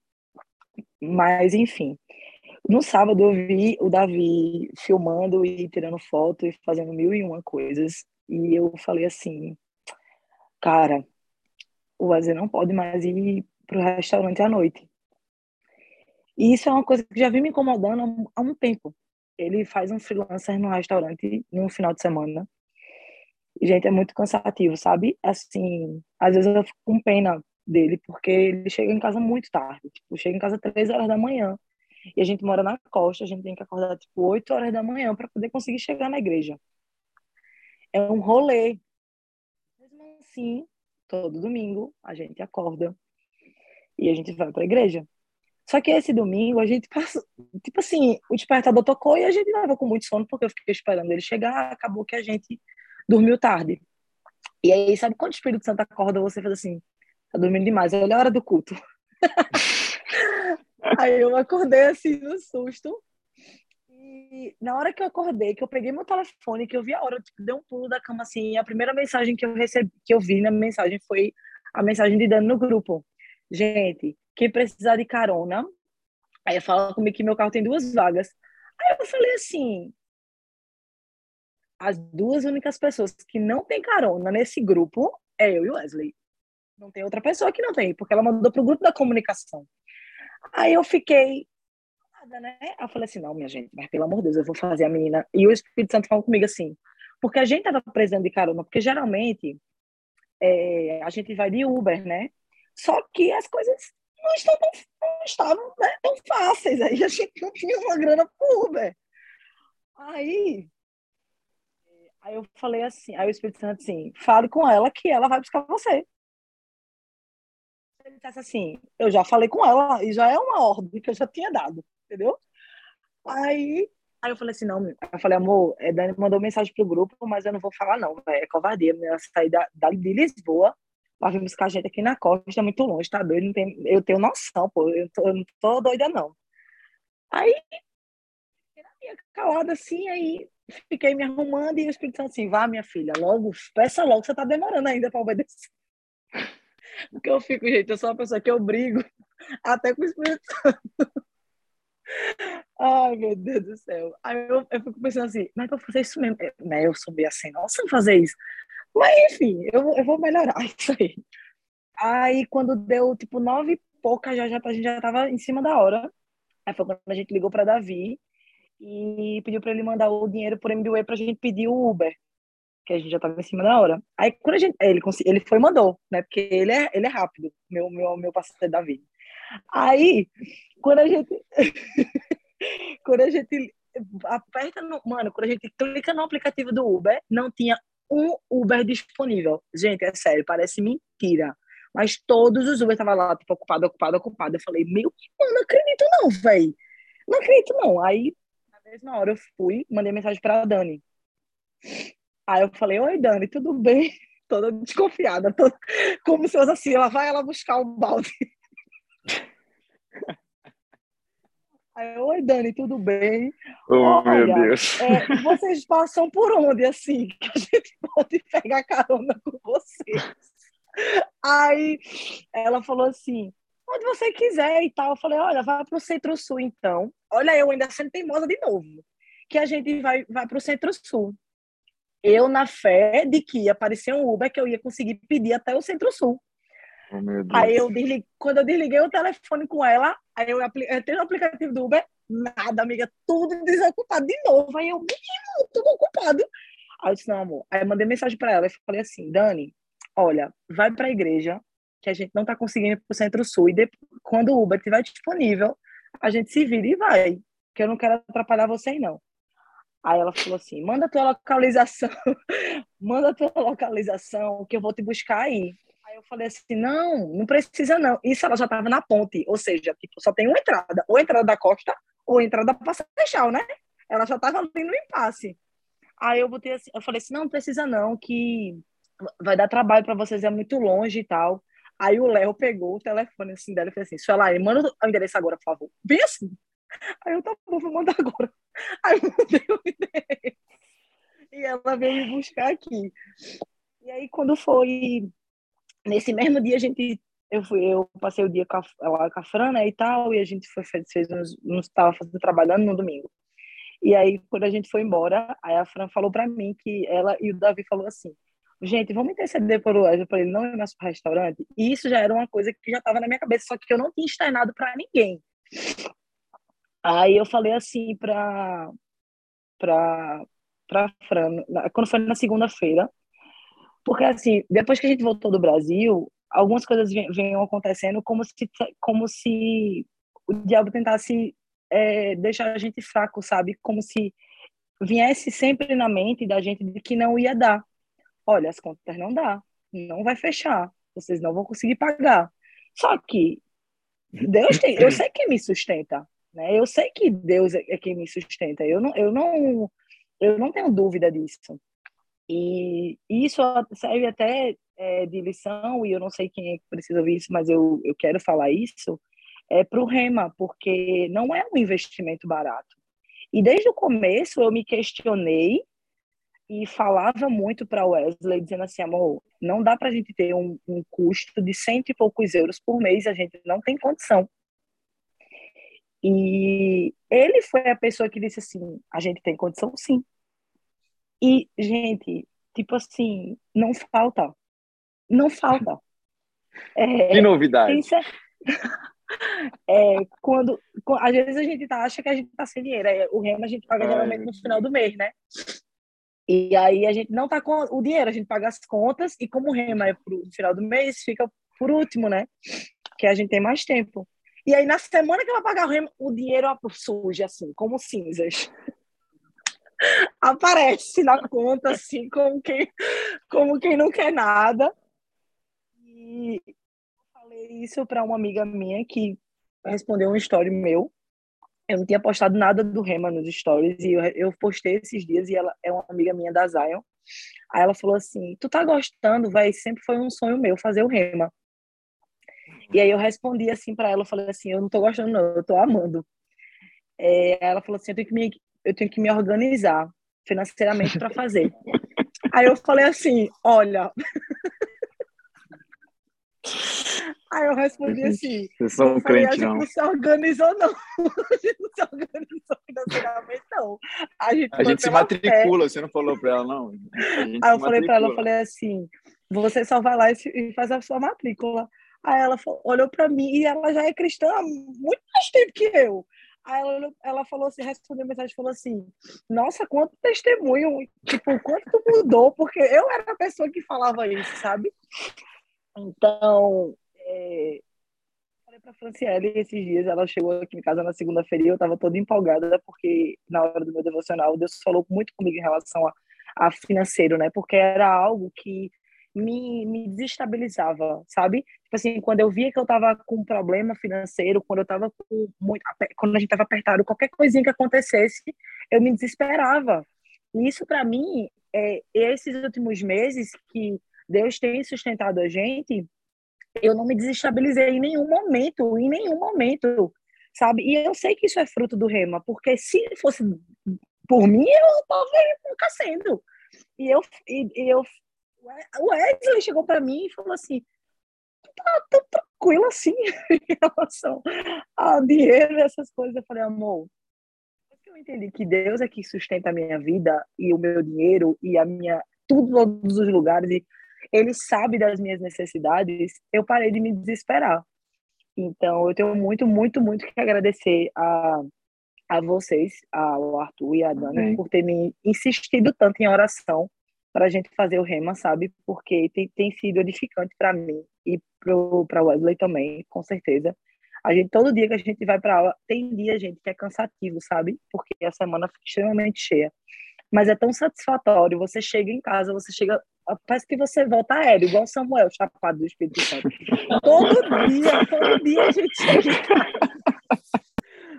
Mas enfim, no sábado eu vi o Davi filmando e tirando foto e fazendo mil e uma coisas e eu falei assim, cara, o Azer não pode mais ir para o restaurante à noite. E isso é uma coisa que já vem me incomodando há um tempo. Ele faz um freelancer no restaurante no final de semana. E, gente, é muito cansativo, sabe? Assim, às vezes eu fico com pena dele, porque ele chega em casa muito tarde. Tipo, chega em casa três horas da manhã. E a gente mora na costa, a gente tem que acordar, tipo, oito horas da manhã para poder conseguir chegar na igreja. É um rolê. Mesmo assim, todo domingo a gente acorda e a gente vai para a igreja. Só que esse domingo a gente passa, tipo assim, o despertador tocou e a gente estava com muito sono porque eu fiquei esperando ele chegar, acabou que a gente dormiu tarde. E aí, sabe quando o Espírito Santo acorda, você faz assim, tá dormindo demais, olha a hora do culto. *laughs* aí eu acordei assim no susto. E na hora que eu acordei, que eu peguei meu telefone, que eu vi a hora, eu tipo, dei um pulo da cama assim, a primeira mensagem que eu recebi, que eu vi na mensagem foi a mensagem de Dani no grupo. Gente, quem precisar de carona, aí fala comigo que meu carro tem duas vagas. Aí eu falei assim, as duas únicas pessoas que não tem carona nesse grupo é eu e Wesley. Não tem outra pessoa que não tem, porque ela mandou pro grupo da comunicação. Aí eu fiquei nada, né? Eu falei assim, não, minha gente, mas pelo amor de Deus, eu vou fazer a menina. E o Espírito Santo falou comigo assim, porque a gente tava precisando de carona, porque geralmente é, a gente vai de Uber, né? Só que as coisas não, estão tão, não estavam né, tão fáceis. Aí a gente não tinha uma grana pro Uber. Aí, aí eu falei assim, aí o Espírito Santo assim, fale com ela que ela vai buscar você. Ele disse assim, eu já falei com ela e já é uma ordem que eu já tinha dado, entendeu? Aí, aí eu falei assim, não, eu falei, amor, é, Dani mandou mensagem pro grupo, mas eu não vou falar não, é covardia, ela sair da, da, de Lisboa para vir buscar gente aqui na costa, é muito longe, tá doido? Não tem, eu tenho noção, pô, eu, tô, eu não tô doida, não. Aí, calada assim, aí fiquei me arrumando e o Espírito Santo assim, vá, minha filha, logo, peça logo, você tá demorando ainda para obedecer. *laughs* Porque eu fico, gente, eu sou uma pessoa que eu brigo *laughs* até com o Espírito Santo. Ai, meu Deus do céu. Aí eu, eu fico pensando assim, mas vou fazer isso mesmo. É, né? Eu meio assim, nossa, fazer isso. Mas, enfim, eu, eu vou melhorar *laughs* isso aí. Aí, quando deu, tipo, nove e pouca, já, já, a gente já tava em cima da hora. Aí foi quando a gente ligou para Davi e pediu para ele mandar o dinheiro por MBWay pra gente pedir o Uber, que a gente já tava em cima da hora. Aí, quando a gente... Ele, ele foi e mandou, né? Porque ele é, ele é rápido, meu, meu, meu parceiro Davi. Aí, quando a gente... *laughs* quando a gente aperta no... Mano, quando a gente clica no aplicativo do Uber, não tinha um Uber disponível. Gente, é sério, parece mentira. Mas todos os Uber estavam lá, tipo, ocupado, ocupado, ocupado. Eu falei, meu, não acredito não, velho. Não acredito não. Aí, na mesma hora, eu fui, mandei mensagem pra Dani. Aí eu falei, oi, Dani, tudo bem? *laughs* Toda desconfiada, toda... como se fosse assim, ela vai ela buscar o balde. *laughs* Aí, oi, Dani, tudo bem? Oh, Olha, meu Deus. É, vocês passam por onde, assim, *laughs* que a gente pode pegar carona com vocês? Aí ela falou assim, onde você quiser e tal. Eu falei, olha, vai para o Centro-Sul, então. Olha, eu ainda sendo teimosa de novo, que a gente vai, vai para o Centro-Sul. Eu, na fé de que aparecer um Uber que eu ia conseguir pedir até o Centro-Sul. Oh, aí eu desliguei, quando eu desliguei o telefone com ela, aí eu entrei no aplicativo do Uber, nada, amiga, tudo desocupado de novo. Aí eu, menino, tudo ocupado. Aí eu disse, não, amor. Aí eu mandei mensagem para ela e falei assim, Dani, olha, vai para a igreja, que a gente não está conseguindo ir para o Centro-Sul, e depois, quando o Uber estiver disponível, a gente se vira e vai, que eu não quero atrapalhar você, não. Aí ela falou assim, manda tua localização, *laughs* manda tua localização, que eu vou te buscar aí eu falei assim, não, não precisa não. Isso ela já estava na ponte, ou seja, tipo, só tem uma entrada, ou entrada da costa, ou entrada para Seixal, né? Ela já estava ali no impasse. Aí eu botei assim, eu falei assim, não, não precisa não, que vai dar trabalho para vocês, é muito longe e tal. Aí o Léo pegou o telefone assim dela e fez assim, Suelaine, manda o endereço agora, por favor. Bem assim. Aí eu, tá bom, vou mandar agora. Aí eu mandei o endereço. E ela veio me buscar aqui. E aí, quando foi nesse mesmo dia a gente eu fui eu passei o dia com a, lá com a Fran né, e tal e a gente foi fez, uns, uns tava fazendo, trabalhando no domingo. E aí quando a gente foi embora aí a Fran falou para mim que ela e o Davi falou assim gente vamos interceder por hoje para ele não ir mais para o restaurante? E isso já era uma coisa que já estava na minha cabeça só que eu não tinha externado para ninguém. Aí eu falei assim para para para Fran, quando foi na segunda-feira, porque assim, depois que a gente voltou do Brasil, algumas coisas vinham acontecendo como se como se o diabo tentasse é, deixar a gente fraco, sabe? Como se viesse sempre na mente da gente de que não ia dar. Olha, as contas não dá, não vai fechar, vocês não vão conseguir pagar. Só que Deus tem, eu sei que me sustenta, né? Eu sei que Deus é, é quem me sustenta. Eu não, eu não, eu não tenho dúvida disso. E isso serve até é, de lição, e eu não sei quem é que precisa ouvir isso, mas eu, eu quero falar isso, é para o Rema, porque não é um investimento barato. E desde o começo eu me questionei e falava muito para Wesley, dizendo assim, amor, não dá para a gente ter um, um, custo de cento e poucos euros por mês, a gente não tem condição. E ele foi a pessoa que disse assim, a gente tem condição sim. E, gente, tipo assim, não falta. Não falta. *laughs* É, que novidade. *laughs* É, quando, às vezes a gente tá, acha que a gente tá sem dinheiro. o remo a gente paga Ai, geralmente no final do mês, né? E aí a gente não tá com o dinheiro, a gente paga as contas e como o remo é pro final do mês, fica por último, né? Que a gente tem mais tempo. E aí na semana que ela pagar o remo, o dinheiro surge assim, como cinzas. Aparece na conta assim, como quem, como quem não quer nada. E falei isso para uma amiga minha que respondeu um story meu. Eu não tinha postado nada do Rema nos stories e eu, eu postei esses dias e ela é uma amiga minha da Zion. Aí ela falou assim: Tu tá gostando, vai? Sempre foi um sonho meu fazer o Rema. E aí eu respondi assim para ela, eu falei assim: Eu não tô gostando, não, eu tô amando. É, ela falou assim: eu tenho, que me, eu tenho que me organizar financeiramente para fazer. aí eu falei assim: Olha. *laughs* Aí eu respondi assim. Vocês são falei, crente, a gente não. se organizou, não. *laughs* A gente não se organizou financeiramente, não. A gente, a gente se matricula, fé. você não falou para ela, não. Aí eu falei para ela, eu falei assim: você só vai lá e faz a sua matrícula. Aí ela olhou para mim e ela já é cristã há muito mais tempo que eu. Aí ela, ela falou assim, respondeu a mensagem falou assim: Nossa, quanto testemunho, tipo, quanto mudou, porque eu era a pessoa que falava isso, sabe? Então, é, falei para a Franciele esses dias, ela chegou aqui em casa na segunda-feira e eu estava toda empolgada, porque na hora do meu devocional, Deus falou muito comigo em relação a, a financeiro, né? Porque era algo que me, me desestabilizava, sabe? Tipo assim, quando eu via que eu estava com um problema financeiro, quando eu estava com muito, quando a gente estava apertado, qualquer coisinha que acontecesse, eu me desesperava. E isso para mim, é, esses últimos meses que Deus tem sustentado a gente, eu não me desestabilizei em nenhum momento, em nenhum momento, sabe? E eu sei que isso é fruto do rema, porque se fosse por mim, eu estava enlouquecendo. E eu, e eu, o Wesley chegou para mim e falou assim: tá tão tranquilo assim *laughs* em relação ao dinheiro e essas coisas. Eu falei, amor, eu entendi que Deus é que sustenta a minha vida e o meu dinheiro e a minha tudo todos os lugares e ele sabe das minhas necessidades, eu parei de me desesperar. Então, eu tenho muito, muito, muito que agradecer a, a vocês, ao Arthur e a Dani, por terem insistido tanto em oração para a gente fazer o rema, sabe? Porque tem, tem sido edificante para mim e para Wesley também, com certeza. A gente, todo dia que a gente vai para aula, tem dia, gente, que é cansativo, sabe? Porque a semana fica extremamente cheia. Mas é tão satisfatório. Você chega em casa, você chega Parece que você volta aéreo, igual Samuel, chapado do Espírito Santo. *laughs* todo dia, todo dia a gente chega em casa.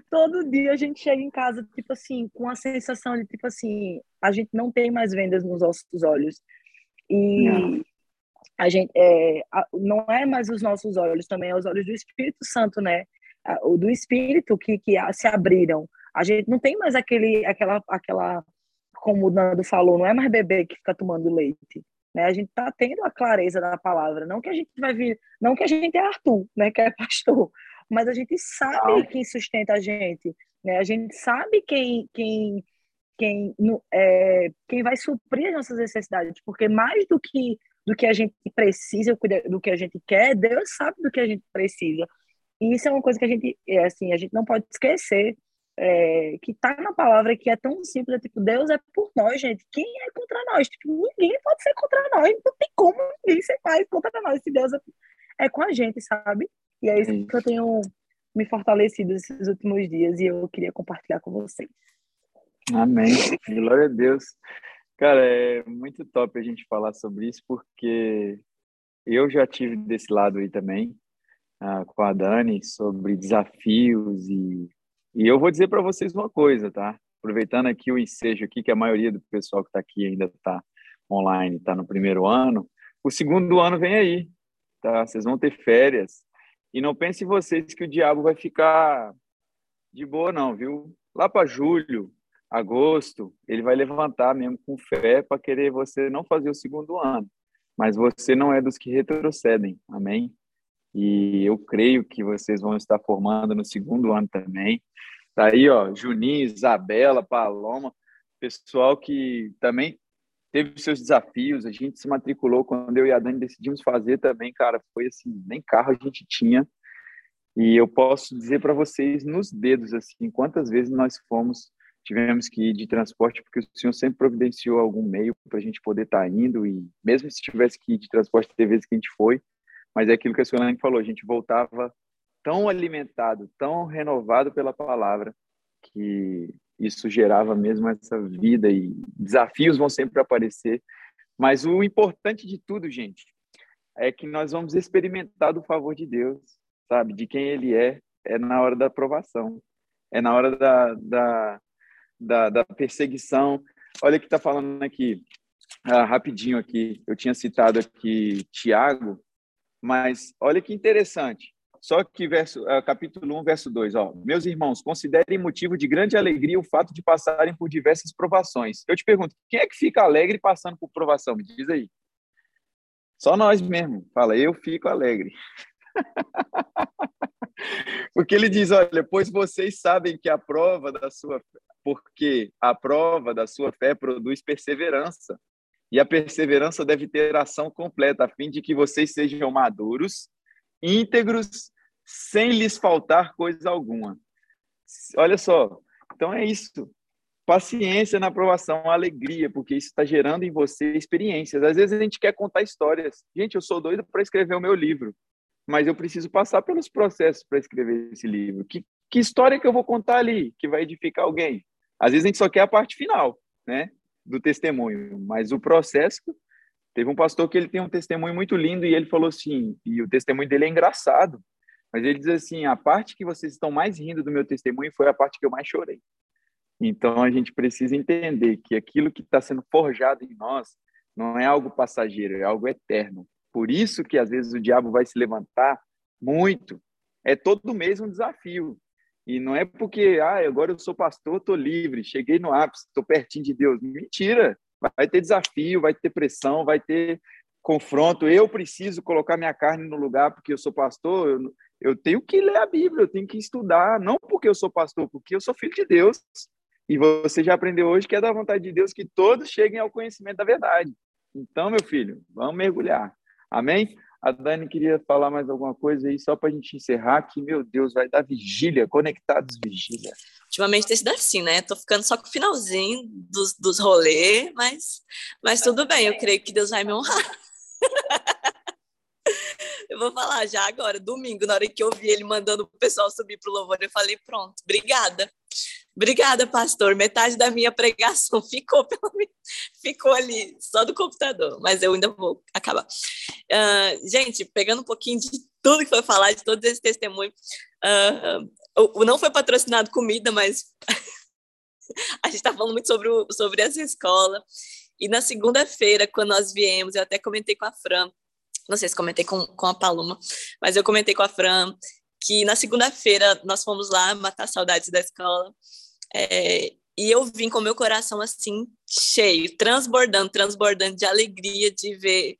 Todo dia a gente chega em casa, tipo assim, com a sensação de, tipo assim, a gente não tem mais vendas nos nossos olhos. E não. a gente, é, não é mais os nossos olhos, também é os olhos do Espírito Santo, né? O do Espírito que, que se abriram. A gente não tem mais aquele, aquela, aquela, como o Nando falou, não é mais bebê que fica tomando leite né? A gente está tendo a clareza da palavra, não que a gente vai vir, não que a gente é Arthur, né, que é pastor, mas a gente sabe quem sustenta a gente, né? A gente sabe quem quem quem é, quem vai suprir as nossas necessidades, porque mais do que do que a gente precisa, do que a gente quer, Deus sabe do que a gente precisa. E isso é uma coisa que a gente, é assim, a gente não pode esquecer é, que tá na palavra que é tão simples, é tipo, Deus é por nós, gente. Quem é contra nós? Tipo, ninguém pode ser contra nós. Não tem como ninguém ser mais contra nós se Deus é, é com a gente, sabe? E é isso que eu tenho me fortalecido esses últimos dias e eu queria compartilhar com vocês. Amém. Glória a Deus. Cara, é muito top a gente falar sobre isso, porque eu já tive desse lado aí também, uh, com a Dani, sobre desafios e, e eu vou dizer para vocês uma coisa, tá? Aproveitando aqui o ensejo aqui, que a maioria do pessoal que está aqui ainda está online, está no primeiro ano, o segundo ano vem aí, tá? Vocês vão ter férias e não pense vocês que o diabo vai ficar de boa não, viu? Lá para julho, agosto, ele vai levantar mesmo com fé para querer você não fazer o segundo ano. Mas você não é dos que retrocedem, amém? E eu creio que vocês vão estar formando no segundo ano também. Tá aí, ó, Juninho, Isabela, Paloma, pessoal que também teve seus desafios. A gente se matriculou quando eu e a Dani decidimos fazer também, cara. Foi assim, nem carro a gente tinha. E eu posso dizer para vocês nos dedos assim, quantas vezes nós fomos tivemos que ir de transporte, porque o senhor sempre providenciou algum meio para a gente poder estar tá indo, e mesmo se tivesse que ir de transporte, teve vezes que a gente foi, mas é aquilo que a senhora falou, a gente voltava tão alimentado, tão renovado pela palavra, que isso gerava mesmo essa vida, e desafios vão sempre aparecer, mas o importante de tudo, gente, é que nós vamos experimentar do favor de Deus, sabe, de quem Ele é, é na hora da aprovação, é na hora da, da da, da perseguição. Olha que está falando aqui, ah, rapidinho aqui. Eu tinha citado aqui Tiago, mas olha que interessante. Só que verso, uh, capítulo 1, verso 2, ó. Meus irmãos, considerem motivo de grande alegria o fato de passarem por diversas provações. Eu te pergunto, quem é que fica alegre passando por provação? Me diz aí. Só nós mesmo. Fala, eu fico alegre. *laughs* Porque ele diz, olha, pois vocês sabem que a prova da sua porque a prova da sua fé produz perseverança. E a perseverança deve ter ação completa, a fim de que vocês sejam maduros, íntegros, sem lhes faltar coisa alguma. Olha só, então é isso. Paciência na aprovação, alegria, porque isso está gerando em você experiências. Às vezes a gente quer contar histórias. Gente, eu sou doido para escrever o meu livro, mas eu preciso passar pelos processos para escrever esse livro. Que, que história que eu vou contar ali que vai edificar alguém? Às vezes a gente só quer a parte final, né, do testemunho, mas o processo teve um pastor que ele tem um testemunho muito lindo e ele falou assim, e o testemunho dele é engraçado, mas ele diz assim, a parte que vocês estão mais rindo do meu testemunho foi a parte que eu mais chorei. Então a gente precisa entender que aquilo que está sendo forjado em nós não é algo passageiro, é algo eterno. Por isso que às vezes o diabo vai se levantar muito. É todo mês um desafio. E não é porque, ah, agora eu sou pastor, estou livre, cheguei no ápice, estou pertinho de Deus. Mentira! Vai ter desafio, vai ter pressão, vai ter confronto. Eu preciso colocar minha carne no lugar porque eu sou pastor. Eu, eu tenho que ler a Bíblia, eu tenho que estudar, não porque eu sou pastor, porque eu sou filho de Deus. E você já aprendeu hoje que é da vontade de Deus que todos cheguem ao conhecimento da verdade. Então, meu filho, vamos mergulhar. Amém? A Dani queria falar mais alguma coisa aí, só para a gente encerrar, que, meu Deus, vai dar vigília, conectados vigília. Ultimamente tem sido assim, né? Tô ficando só com o finalzinho dos, dos rolês, mas, mas tudo bem, eu creio que Deus vai me honrar. *laughs* eu vou falar já agora, domingo, na hora que eu vi ele mandando o pessoal subir pro louvor, eu falei, pronto, obrigada. Obrigada, pastor. Metade da minha pregação *laughs* ficou, pelo ficou ali, só do computador, mas eu ainda vou acabar. Uh, gente, pegando um pouquinho de tudo que foi falado, de todos esses testemunhos, uh, não foi patrocinado comida, mas *laughs* a gente está falando muito sobre, o, sobre essa escola. E na segunda-feira, quando nós viemos, eu até comentei com a Fran, não sei se comentei com, com a Paloma, mas eu comentei com a Fran que na segunda-feira nós fomos lá matar saudades da escola. É, e eu vim com meu coração assim, cheio, transbordando, transbordando de alegria de ver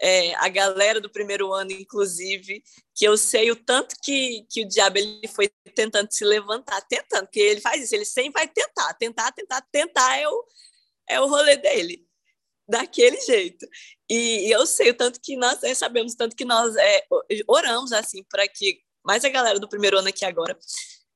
é, a galera do primeiro ano, inclusive, que eu sei o tanto que, que o diabo ele foi tentando se levantar, tentando, porque ele faz isso, ele sempre vai tentar, tentar, tentar, tentar é o, é o rolê dele, daquele jeito. E, e eu sei o tanto que nós é, sabemos, tanto que nós é, oramos assim para que mais a galera do primeiro ano aqui agora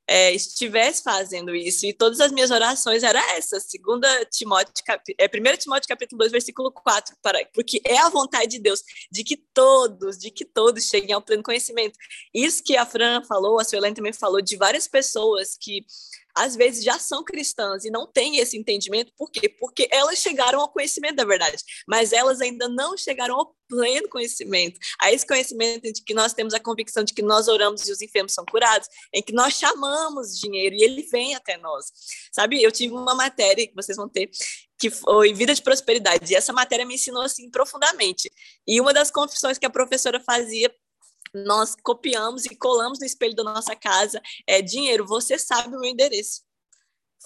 é, estivesse fazendo isso. E todas as minhas orações eram essas. Segunda Timóteo, cap... é, 1 Timóteo capítulo 2, versículo 4, para... porque é a vontade de Deus de que todos, de que todos cheguem ao pleno conhecimento. Isso que a Fran falou, a Suelane também falou, de várias pessoas que às vezes já são cristãs e não têm esse entendimento, por quê? Porque elas chegaram ao conhecimento da verdade, mas elas ainda não chegaram ao pleno conhecimento, a esse conhecimento de que nós temos a convicção de que nós oramos e os enfermos são curados, em que nós chamamos dinheiro e ele vem até nós. Sabe, eu tive uma matéria que vocês vão ter que foi Vida de Prosperidade, e essa matéria me ensinou assim profundamente. E uma das confissões que a professora fazia nós copiamos e colamos no espelho da nossa casa. É dinheiro, você sabe o meu endereço.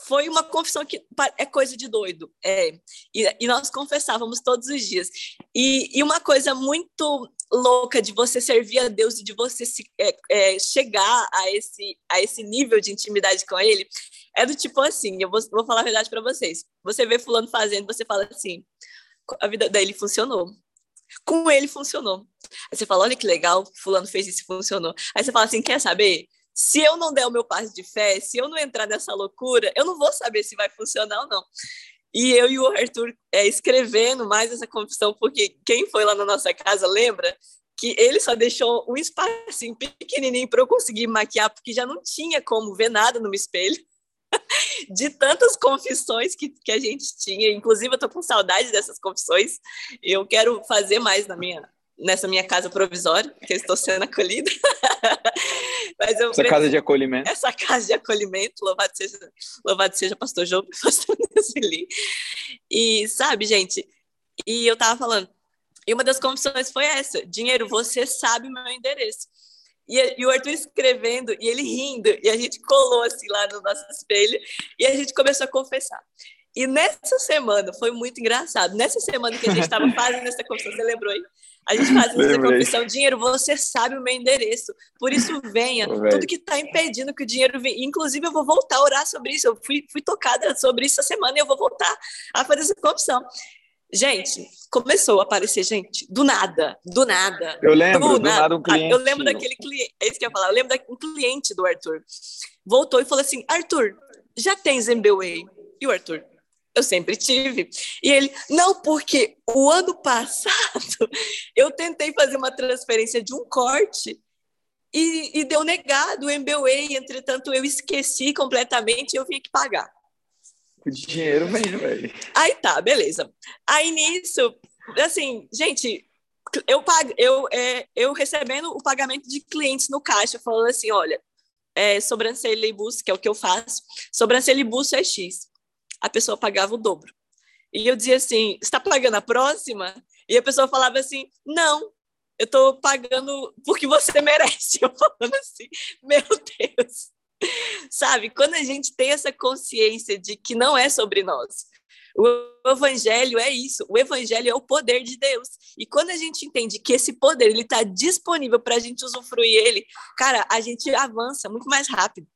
Foi uma confissão que é coisa de doido. É. E, e nós confessávamos todos os dias. E, e, uma coisa muito louca de você servir a Deus e de você se, é, é, chegar a esse, a esse nível de intimidade com Ele é do tipo assim: eu vou, vou falar a verdade para vocês. Você vê Fulano fazendo, você fala assim: a vida dele funcionou com ele funcionou. Aí você fala, olha que legal, fulano fez isso e funcionou. Aí você fala assim, quer saber? Se eu não der o meu passo de fé, se eu não entrar nessa loucura, eu não vou saber se vai funcionar ou não. E eu e o Arthur é, escrevendo mais essa confissão, porque quem foi lá na nossa casa lembra que ele só deixou um espacinho pequenininho para eu conseguir maquiar, porque já não tinha como ver nada no espelho *laughs* de tantas confissões que, que a gente tinha. Inclusive, eu tô com saudade dessas confissões. Eu quero fazer mais na minha, nessa minha casa provisória, que eu estou sendo acolhida. *laughs* Mas eu essa preciso... casa de acolhimento. Essa casa de acolhimento, louvado seja, louvado seja pastor João e *laughs* pastor Nelson E sabe, gente, e eu tava falando, e uma das confissões foi essa: dinheiro, você sabe o meu endereço. E, e, o Arthur escrevendo e ele rindo, e a gente colou assim lá no nosso espelho, e a gente começou a confessar. E nessa semana, foi muito engraçado, nessa semana que a gente estava *laughs* fazendo essa confissão, você lembrou aí? A gente fazendo essa confissão, dinheiro, você sabe o meu endereço, por isso venha, tudo que está impedindo que o dinheiro venha, inclusive eu vou voltar a orar sobre isso, eu fui, fui tocada sobre isso essa semana e eu vou voltar a fazer essa confissão. Gente, começou a aparecer gente do nada, do nada. Eu lembro, do, do nada. nada um cliente. Eu lembro daquele cliente, é isso que eu ia falar, eu lembro um cliente do Arthur. Voltou e falou assim: Arthur, já tens MBWay? E o Arthur, eu sempre tive. E ele, não, porque o ano passado *laughs* eu tentei fazer uma transferência de um corte e, e deu negado o MBWay, entretanto eu esqueci completamente e eu vim que pagar. O dinheiro vem, *laughs* velho. Aí tá, beleza. Aí nisso, assim, gente, eu pago, eu, é, eu recebendo o pagamento de clientes no caixa, falando assim, olha, é, sobrancelha e buço, que é o que eu faço, sobrancelha e buço é X. A pessoa pagava o dobro. E eu dizia assim, está pagando a próxima? E a pessoa falava assim, não, eu estou pagando porque você *laughs* merece. Eu falando assim, meu Deus. Sabe, quando a gente tem essa consciência de que não é sobre nós, o evangelho é isso, o evangelho é o poder de Deus. E quando a gente entende que esse poder ele está disponível para a gente usufruir ele, cara, a gente avança muito mais rápido.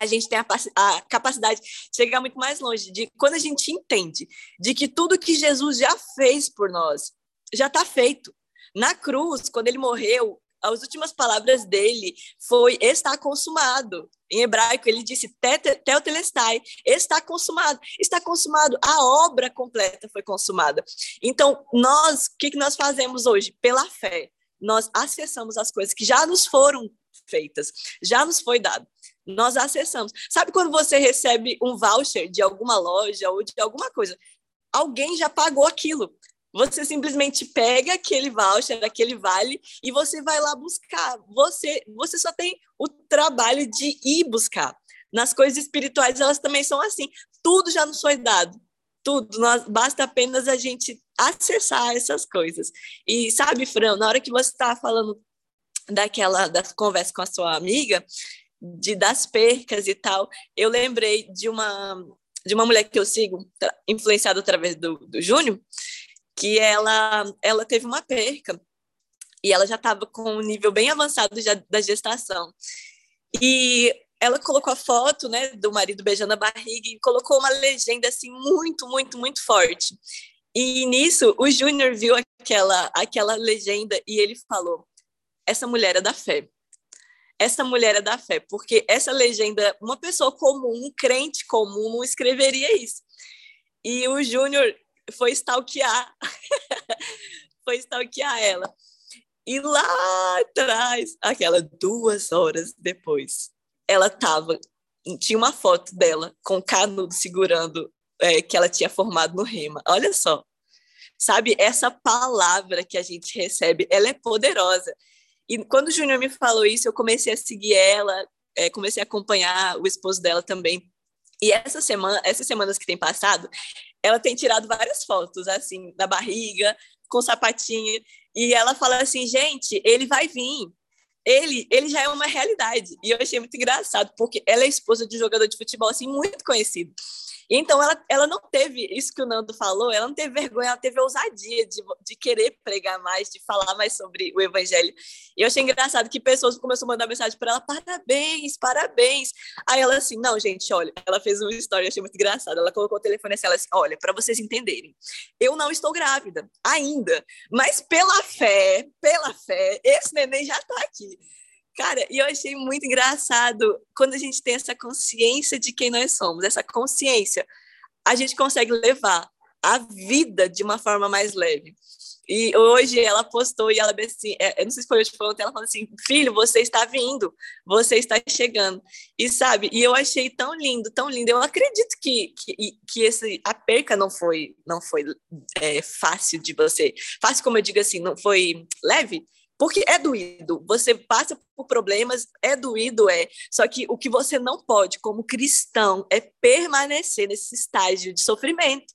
A gente tem a, a, capacidade de chegar muito mais longe. De quando a gente entende de que tudo que Jesus já fez por nós já está feito. Na cruz, quando ele morreu, as últimas palavras dele foi está consumado. Em hebraico ele disse teotelestai, está consumado, está consumado, a obra completa foi consumada. Então, nós, o que, que nós fazemos hoje? Pela fé, nós acessamos as coisas que já nos foram feitas, já nos foi dado. Nós acessamos. Sabe quando você recebe um voucher de alguma loja ou de alguma coisa? Alguém já pagou aquilo. Você simplesmente pega aquele voucher, aquele vale, e você vai lá buscar. Você, você só tem o trabalho de ir buscar. Nas coisas espirituais, elas também são assim. Tudo já nos foi dado. Tudo. Nós, basta apenas a gente acessar essas coisas. E sabe, Fran, na hora que você estava falando daquela da conversa com a sua amiga, de das percas e tal, eu lembrei de uma de uma mulher que eu sigo, influenciada através do, do Júnior, que ela, ela teve uma perca e ela já estava com um nível bem avançado já da gestação. E ela colocou a foto né, do marido beijando a barriga e colocou uma legenda assim muito, muito, muito forte. E nisso, o Júnior viu aquela, aquela legenda e ele falou: essa mulher é da fé. essa mulher é da fé, porque essa legenda, uma pessoa comum, um crente comum, não escreveria isso. E o Júnior foi stalkear, *laughs* foi stalkear ela. E lá atrás, aquela duas horas depois, ela tava, tinha uma foto dela com o canudo segurando é, que ela tinha formado no rema. Olha só, sabe? Essa palavra que a gente recebe, ela é poderosa. E quando o Júnior me falou isso, eu comecei a seguir ela, é, comecei a acompanhar o esposo dela também. E essa semana, essas semanas que tem passado, ela tem tirado várias fotos, assim, da barriga, com sapatinho. E ela fala assim, gente, ele vai vir. Ele, ele já é uma realidade. E eu achei muito engraçado, porque ela é esposa de um jogador de futebol, assim, muito conhecido. Então, ela, ela não teve isso que o Nando falou, ela não teve vergonha, ela teve ousadia de, de querer pregar mais, de falar mais sobre o evangelho. E eu achei engraçado que pessoas começaram a mandar mensagem para ela: parabéns, parabéns. Aí ela assim: não, gente, olha, ela fez uma história, eu achei muito engraçado. Ela colocou o telefone assim: ela assim, olha, para vocês entenderem, eu não estou grávida ainda, mas pela fé, pela fé, esse neném já está aqui. Cara, e eu achei muito engraçado quando a gente tem essa consciência de quem nós somos, essa consciência, a gente consegue levar a vida de uma forma mais leve. E hoje ela postou e ela assim, é, eu não sei se foi hoje falou, ela falou assim, filho, você está vindo, você está chegando. E sabe, e eu achei tão lindo, tão lindo. Eu acredito que que, que esse a perca não foi não foi é, fácil de você, fácil como eu digo assim, não foi leve, porque é doído, você passa por problemas, é doído, é. Só que o que você não pode, como cristão, é permanecer nesse estágio de sofrimento,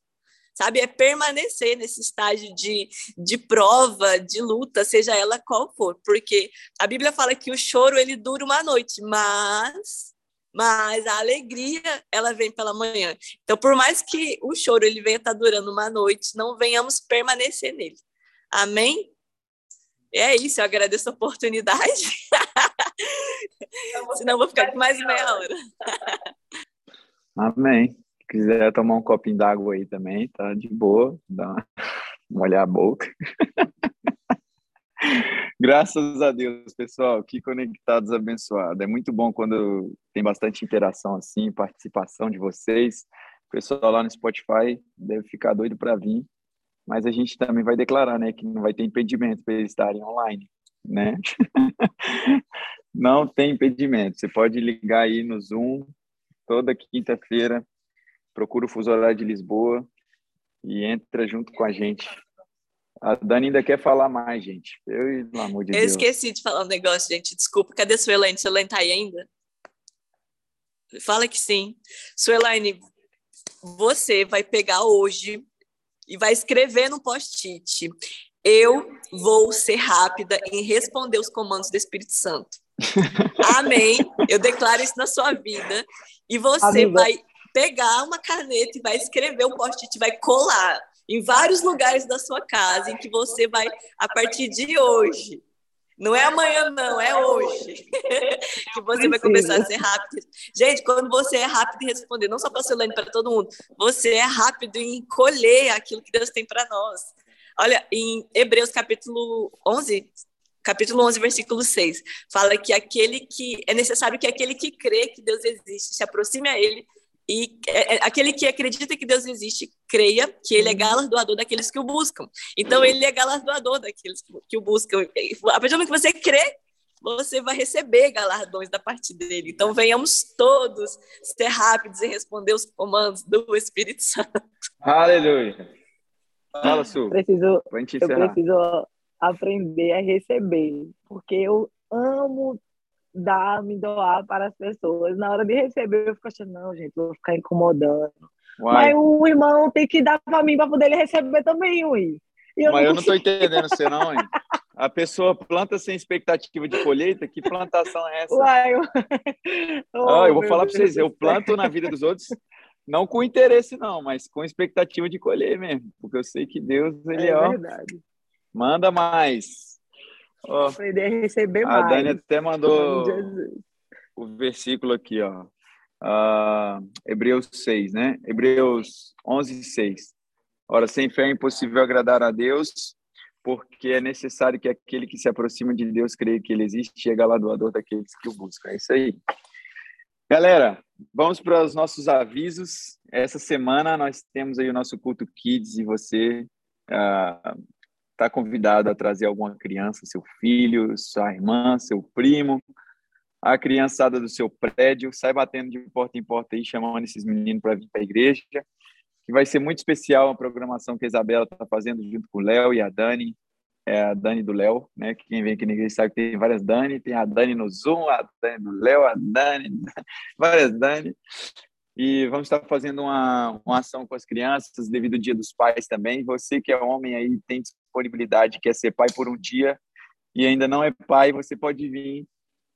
sabe? É permanecer nesse estágio de, de prova, de luta, seja ela qual for. Porque a Bíblia fala que o choro, ele dura uma noite, mas mas a alegria ela vem pela manhã. Então, por mais que o choro ele venha estar tá durando uma noite, não venhamos permanecer nele. Amém? É isso, eu agradeço a oportunidade. Senão eu vou ficar aqui mais meia hora. Amém. Se quiser tomar um copinho d'água aí também, tá de boa, dá molhar a boca. Graças a Deus, pessoal, que conectados abençoados. É muito bom quando tem bastante interação assim, participação de vocês. O pessoal lá no Spotify deve ficar doido para vir mas a gente também vai declarar, né, que não vai ter impedimento para eles estarem online, né? *laughs* não tem impedimento. Você pode ligar aí no Zoom toda quinta-feira, procura o fuso horário de Lisboa e entra junto com a gente. A Dani ainda quer falar mais, gente. Eu, pelo amor de Eu Deus. esqueci de falar um negócio, gente. Desculpa. Cadê a Suelaine? Suelaine tá aí ainda? Fala que sim. Suelaine, você vai pegar hoje e vai escrever no post-it: Eu vou ser rápida em responder os comandos do Espírito Santo. *laughs* Amém. Eu declaro isso na sua vida. E você Amiga. vai pegar uma caneta e vai escrever o post-it, vai colar em vários lugares da sua casa, em que você vai, a partir de hoje, não é amanhã, não, é hoje. *laughs* que você vai começar a ser rápido. Gente, quando você é rápido em responder, não só para a Solane, para todo mundo, você é rápido em colher aquilo que Deus tem para nós. Olha, em Hebreus capítulo 11, capítulo 11, versículo 6, fala que aquele que é necessário que aquele que crê que Deus existe se aproxime a ele e é, é, aquele que acredita que Deus existe, creia que ele é uhum. galardoador daqueles que o buscam. Então, ele é galardoador daqueles que o buscam. A partir do momento que você crê, você vai receber galardões da parte dele. Então, venhamos todos ser rápidos em responder os comandos do Espírito Santo. Aleluia. Fala, Su. Preciso, eu preciso aprender a receber, porque eu amo dar, me doar para as pessoas. Na hora de receber, eu fico achando, não, gente, vou ficar incomodando. Uai. Mas o irmão tem que dar para mim para poder ele receber também, ui. Eu Mas não eu não estou entendendo você não, hein? *laughs* A pessoa planta sem expectativa de colheita, que plantação é essa? Uai, eu... *laughs* Oh, eu vou falar para vocês, eu planto na vida dos outros, não com interesse não, mas com expectativa de colher mesmo, porque eu sei que Deus, ele é, ó, verdade. manda mais. Oh, aprender a receber mais. A Dani até mandou o versículo aqui, ó. Uh, Hebreus 6, né? Hebreus 11, 6. Ora, sem fé é impossível agradar a Deus, porque é necessário que aquele que se aproxima de Deus creia que ele existe e é galardoador daqueles que o buscam. É isso aí. Galera, vamos para os nossos avisos. Essa semana nós temos aí o nosso culto Kids e você está convidado a trazer alguma criança, seu filho, sua irmã, seu primo, a criançada do seu prédio, sai batendo de porta em porta aí, chamando esses meninos para vir para a igreja que vai ser muito especial a programação que a Isabela está fazendo junto com o Léo e a Dani, é a Dani do Léo, né? Que quem vem aqui na igreja sabe que tem várias Dani, tem a Dani no Zoom, a Dani do Léo, a Dani, *laughs* várias Dani. E vamos estar fazendo uma, uma ação com as crianças devido ao Dia dos Pais também. Você que é homem aí tem disponibilidade, quer ser pai por um dia e ainda não é pai, você pode vir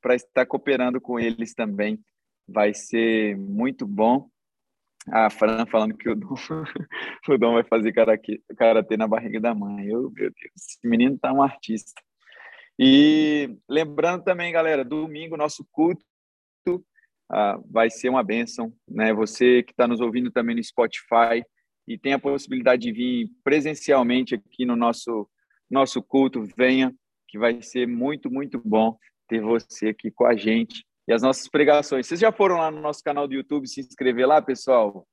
para estar cooperando com eles também. Vai ser muito bom. A Fran falando que o Dom, *laughs* o Dom vai fazer karatê na barriga da mãe. Eu, meu Deus, esse menino tá um artista. E lembrando também, galera, domingo nosso culto ah, vai ser uma bênção, né? Você que está nos ouvindo também no Spotify e tem a possibilidade de vir presencialmente aqui no nosso nosso culto, venha, que vai ser muito, muito bom ter você aqui com a gente e as nossas pregações. Vocês já foram lá no nosso canal do YouTube se inscrever lá, pessoal?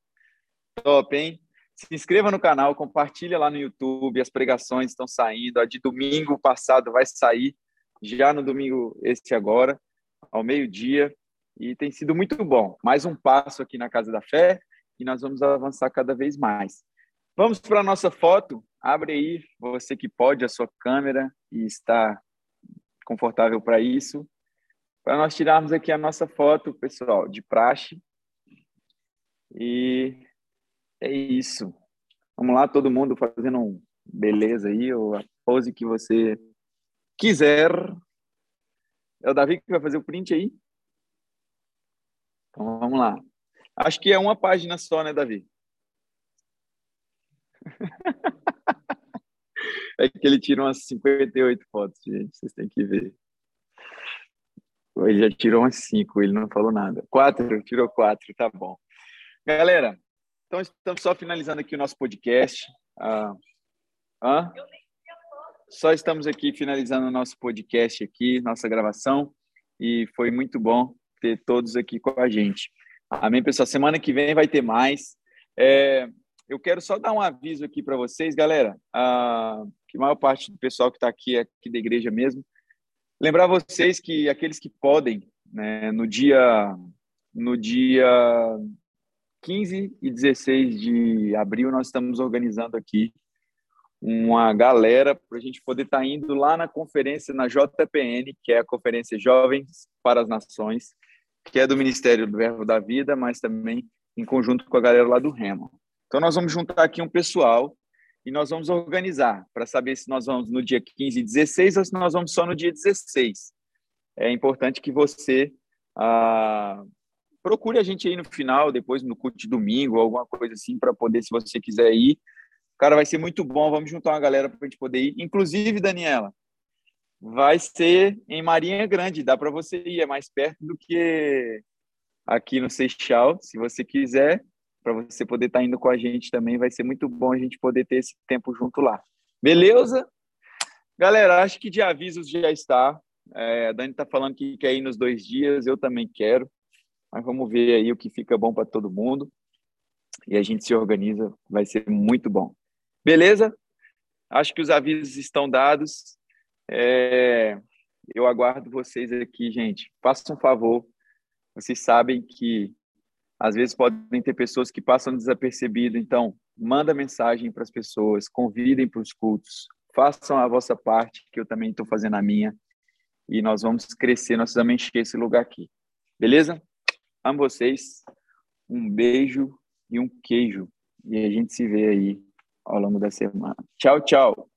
Top, hein? Se inscreva no canal, compartilha lá no YouTube, as pregações estão saindo. A de domingo passado vai sair já no domingo este agora, ao meio-dia, e tem sido muito bom. Mais um passo aqui na Casa da Fé e nós vamos avançar cada vez mais. Vamos para a nossa foto. Abre aí, você que pode, a sua câmera e está confortável para isso para nós tirarmos aqui a nossa foto, pessoal, de praxe. E é isso. Vamos lá, todo mundo fazendo um beleza aí, ou a pose que você quiser. É o Davi que vai fazer o print aí? Então vamos lá. Acho que é uma página só, né, Davi? *laughs* é que ele tira umas 58 fotos, gente. Vocês têm que ver. Ele já tirou umas cinco, ele não falou nada. Quatro, tirou quatro, tá bom. Galera, então estamos só finalizando aqui o nosso podcast. Ah, hã? Só estamos aqui finalizando o nosso podcast aqui, nossa gravação, e foi muito bom ter todos aqui com a gente. Amém, pessoal? Semana que vem vai ter mais. É, eu quero só dar um aviso aqui para vocês, galera, que a maior parte do pessoal que está aqui é aqui da igreja mesmo, Lembrar vocês que aqueles que podem, né, no dia no dia 15 e 16 de abril, nós estamos organizando aqui uma galera para a gente poder estar tá indo lá na conferência na JPN, que é a Conferência Jovens para as Nações, que é do Ministério do Verbo da Vida, mas também em conjunto com a galera lá do Remo. Então, nós vamos juntar aqui um pessoal e nós vamos organizar para saber se nós vamos no dia 15 e 16 ou se nós vamos só no dia 16. É importante que você ah, procure a gente aí no final, depois no culto de domingo, alguma coisa assim, para poder, se você quiser ir. Cara, vai ser muito bom. Vamos juntar uma galera para a gente poder ir. Inclusive, Daniela, vai ser em Marinha Grande. Dá para você ir, é mais perto do que aqui no Seixal. Se você quiser, para você poder estar tá indo com a gente também. Vai ser muito bom a gente poder ter esse tempo junto lá. Beleza? Galera, acho que de avisos já está. É, a Dani está falando que quer ir nos dois dias, eu também quero. Mas vamos ver aí o que fica bom para todo mundo. E a gente se organiza, vai ser muito bom. Beleza? Acho que os avisos estão dados. É, eu aguardo vocês aqui, gente. Façam um favor. Vocês sabem que às vezes podem ter pessoas que passam desapercebido, então manda mensagem para as pessoas, convidem para os cultos, façam a vossa parte, que eu também estou fazendo a minha, e nós vamos crescer, nós precisamos encher esse lugar aqui. Beleza? Amo vocês, um beijo e um queijo, e a gente se vê aí ao longo da semana. Tchau, tchau!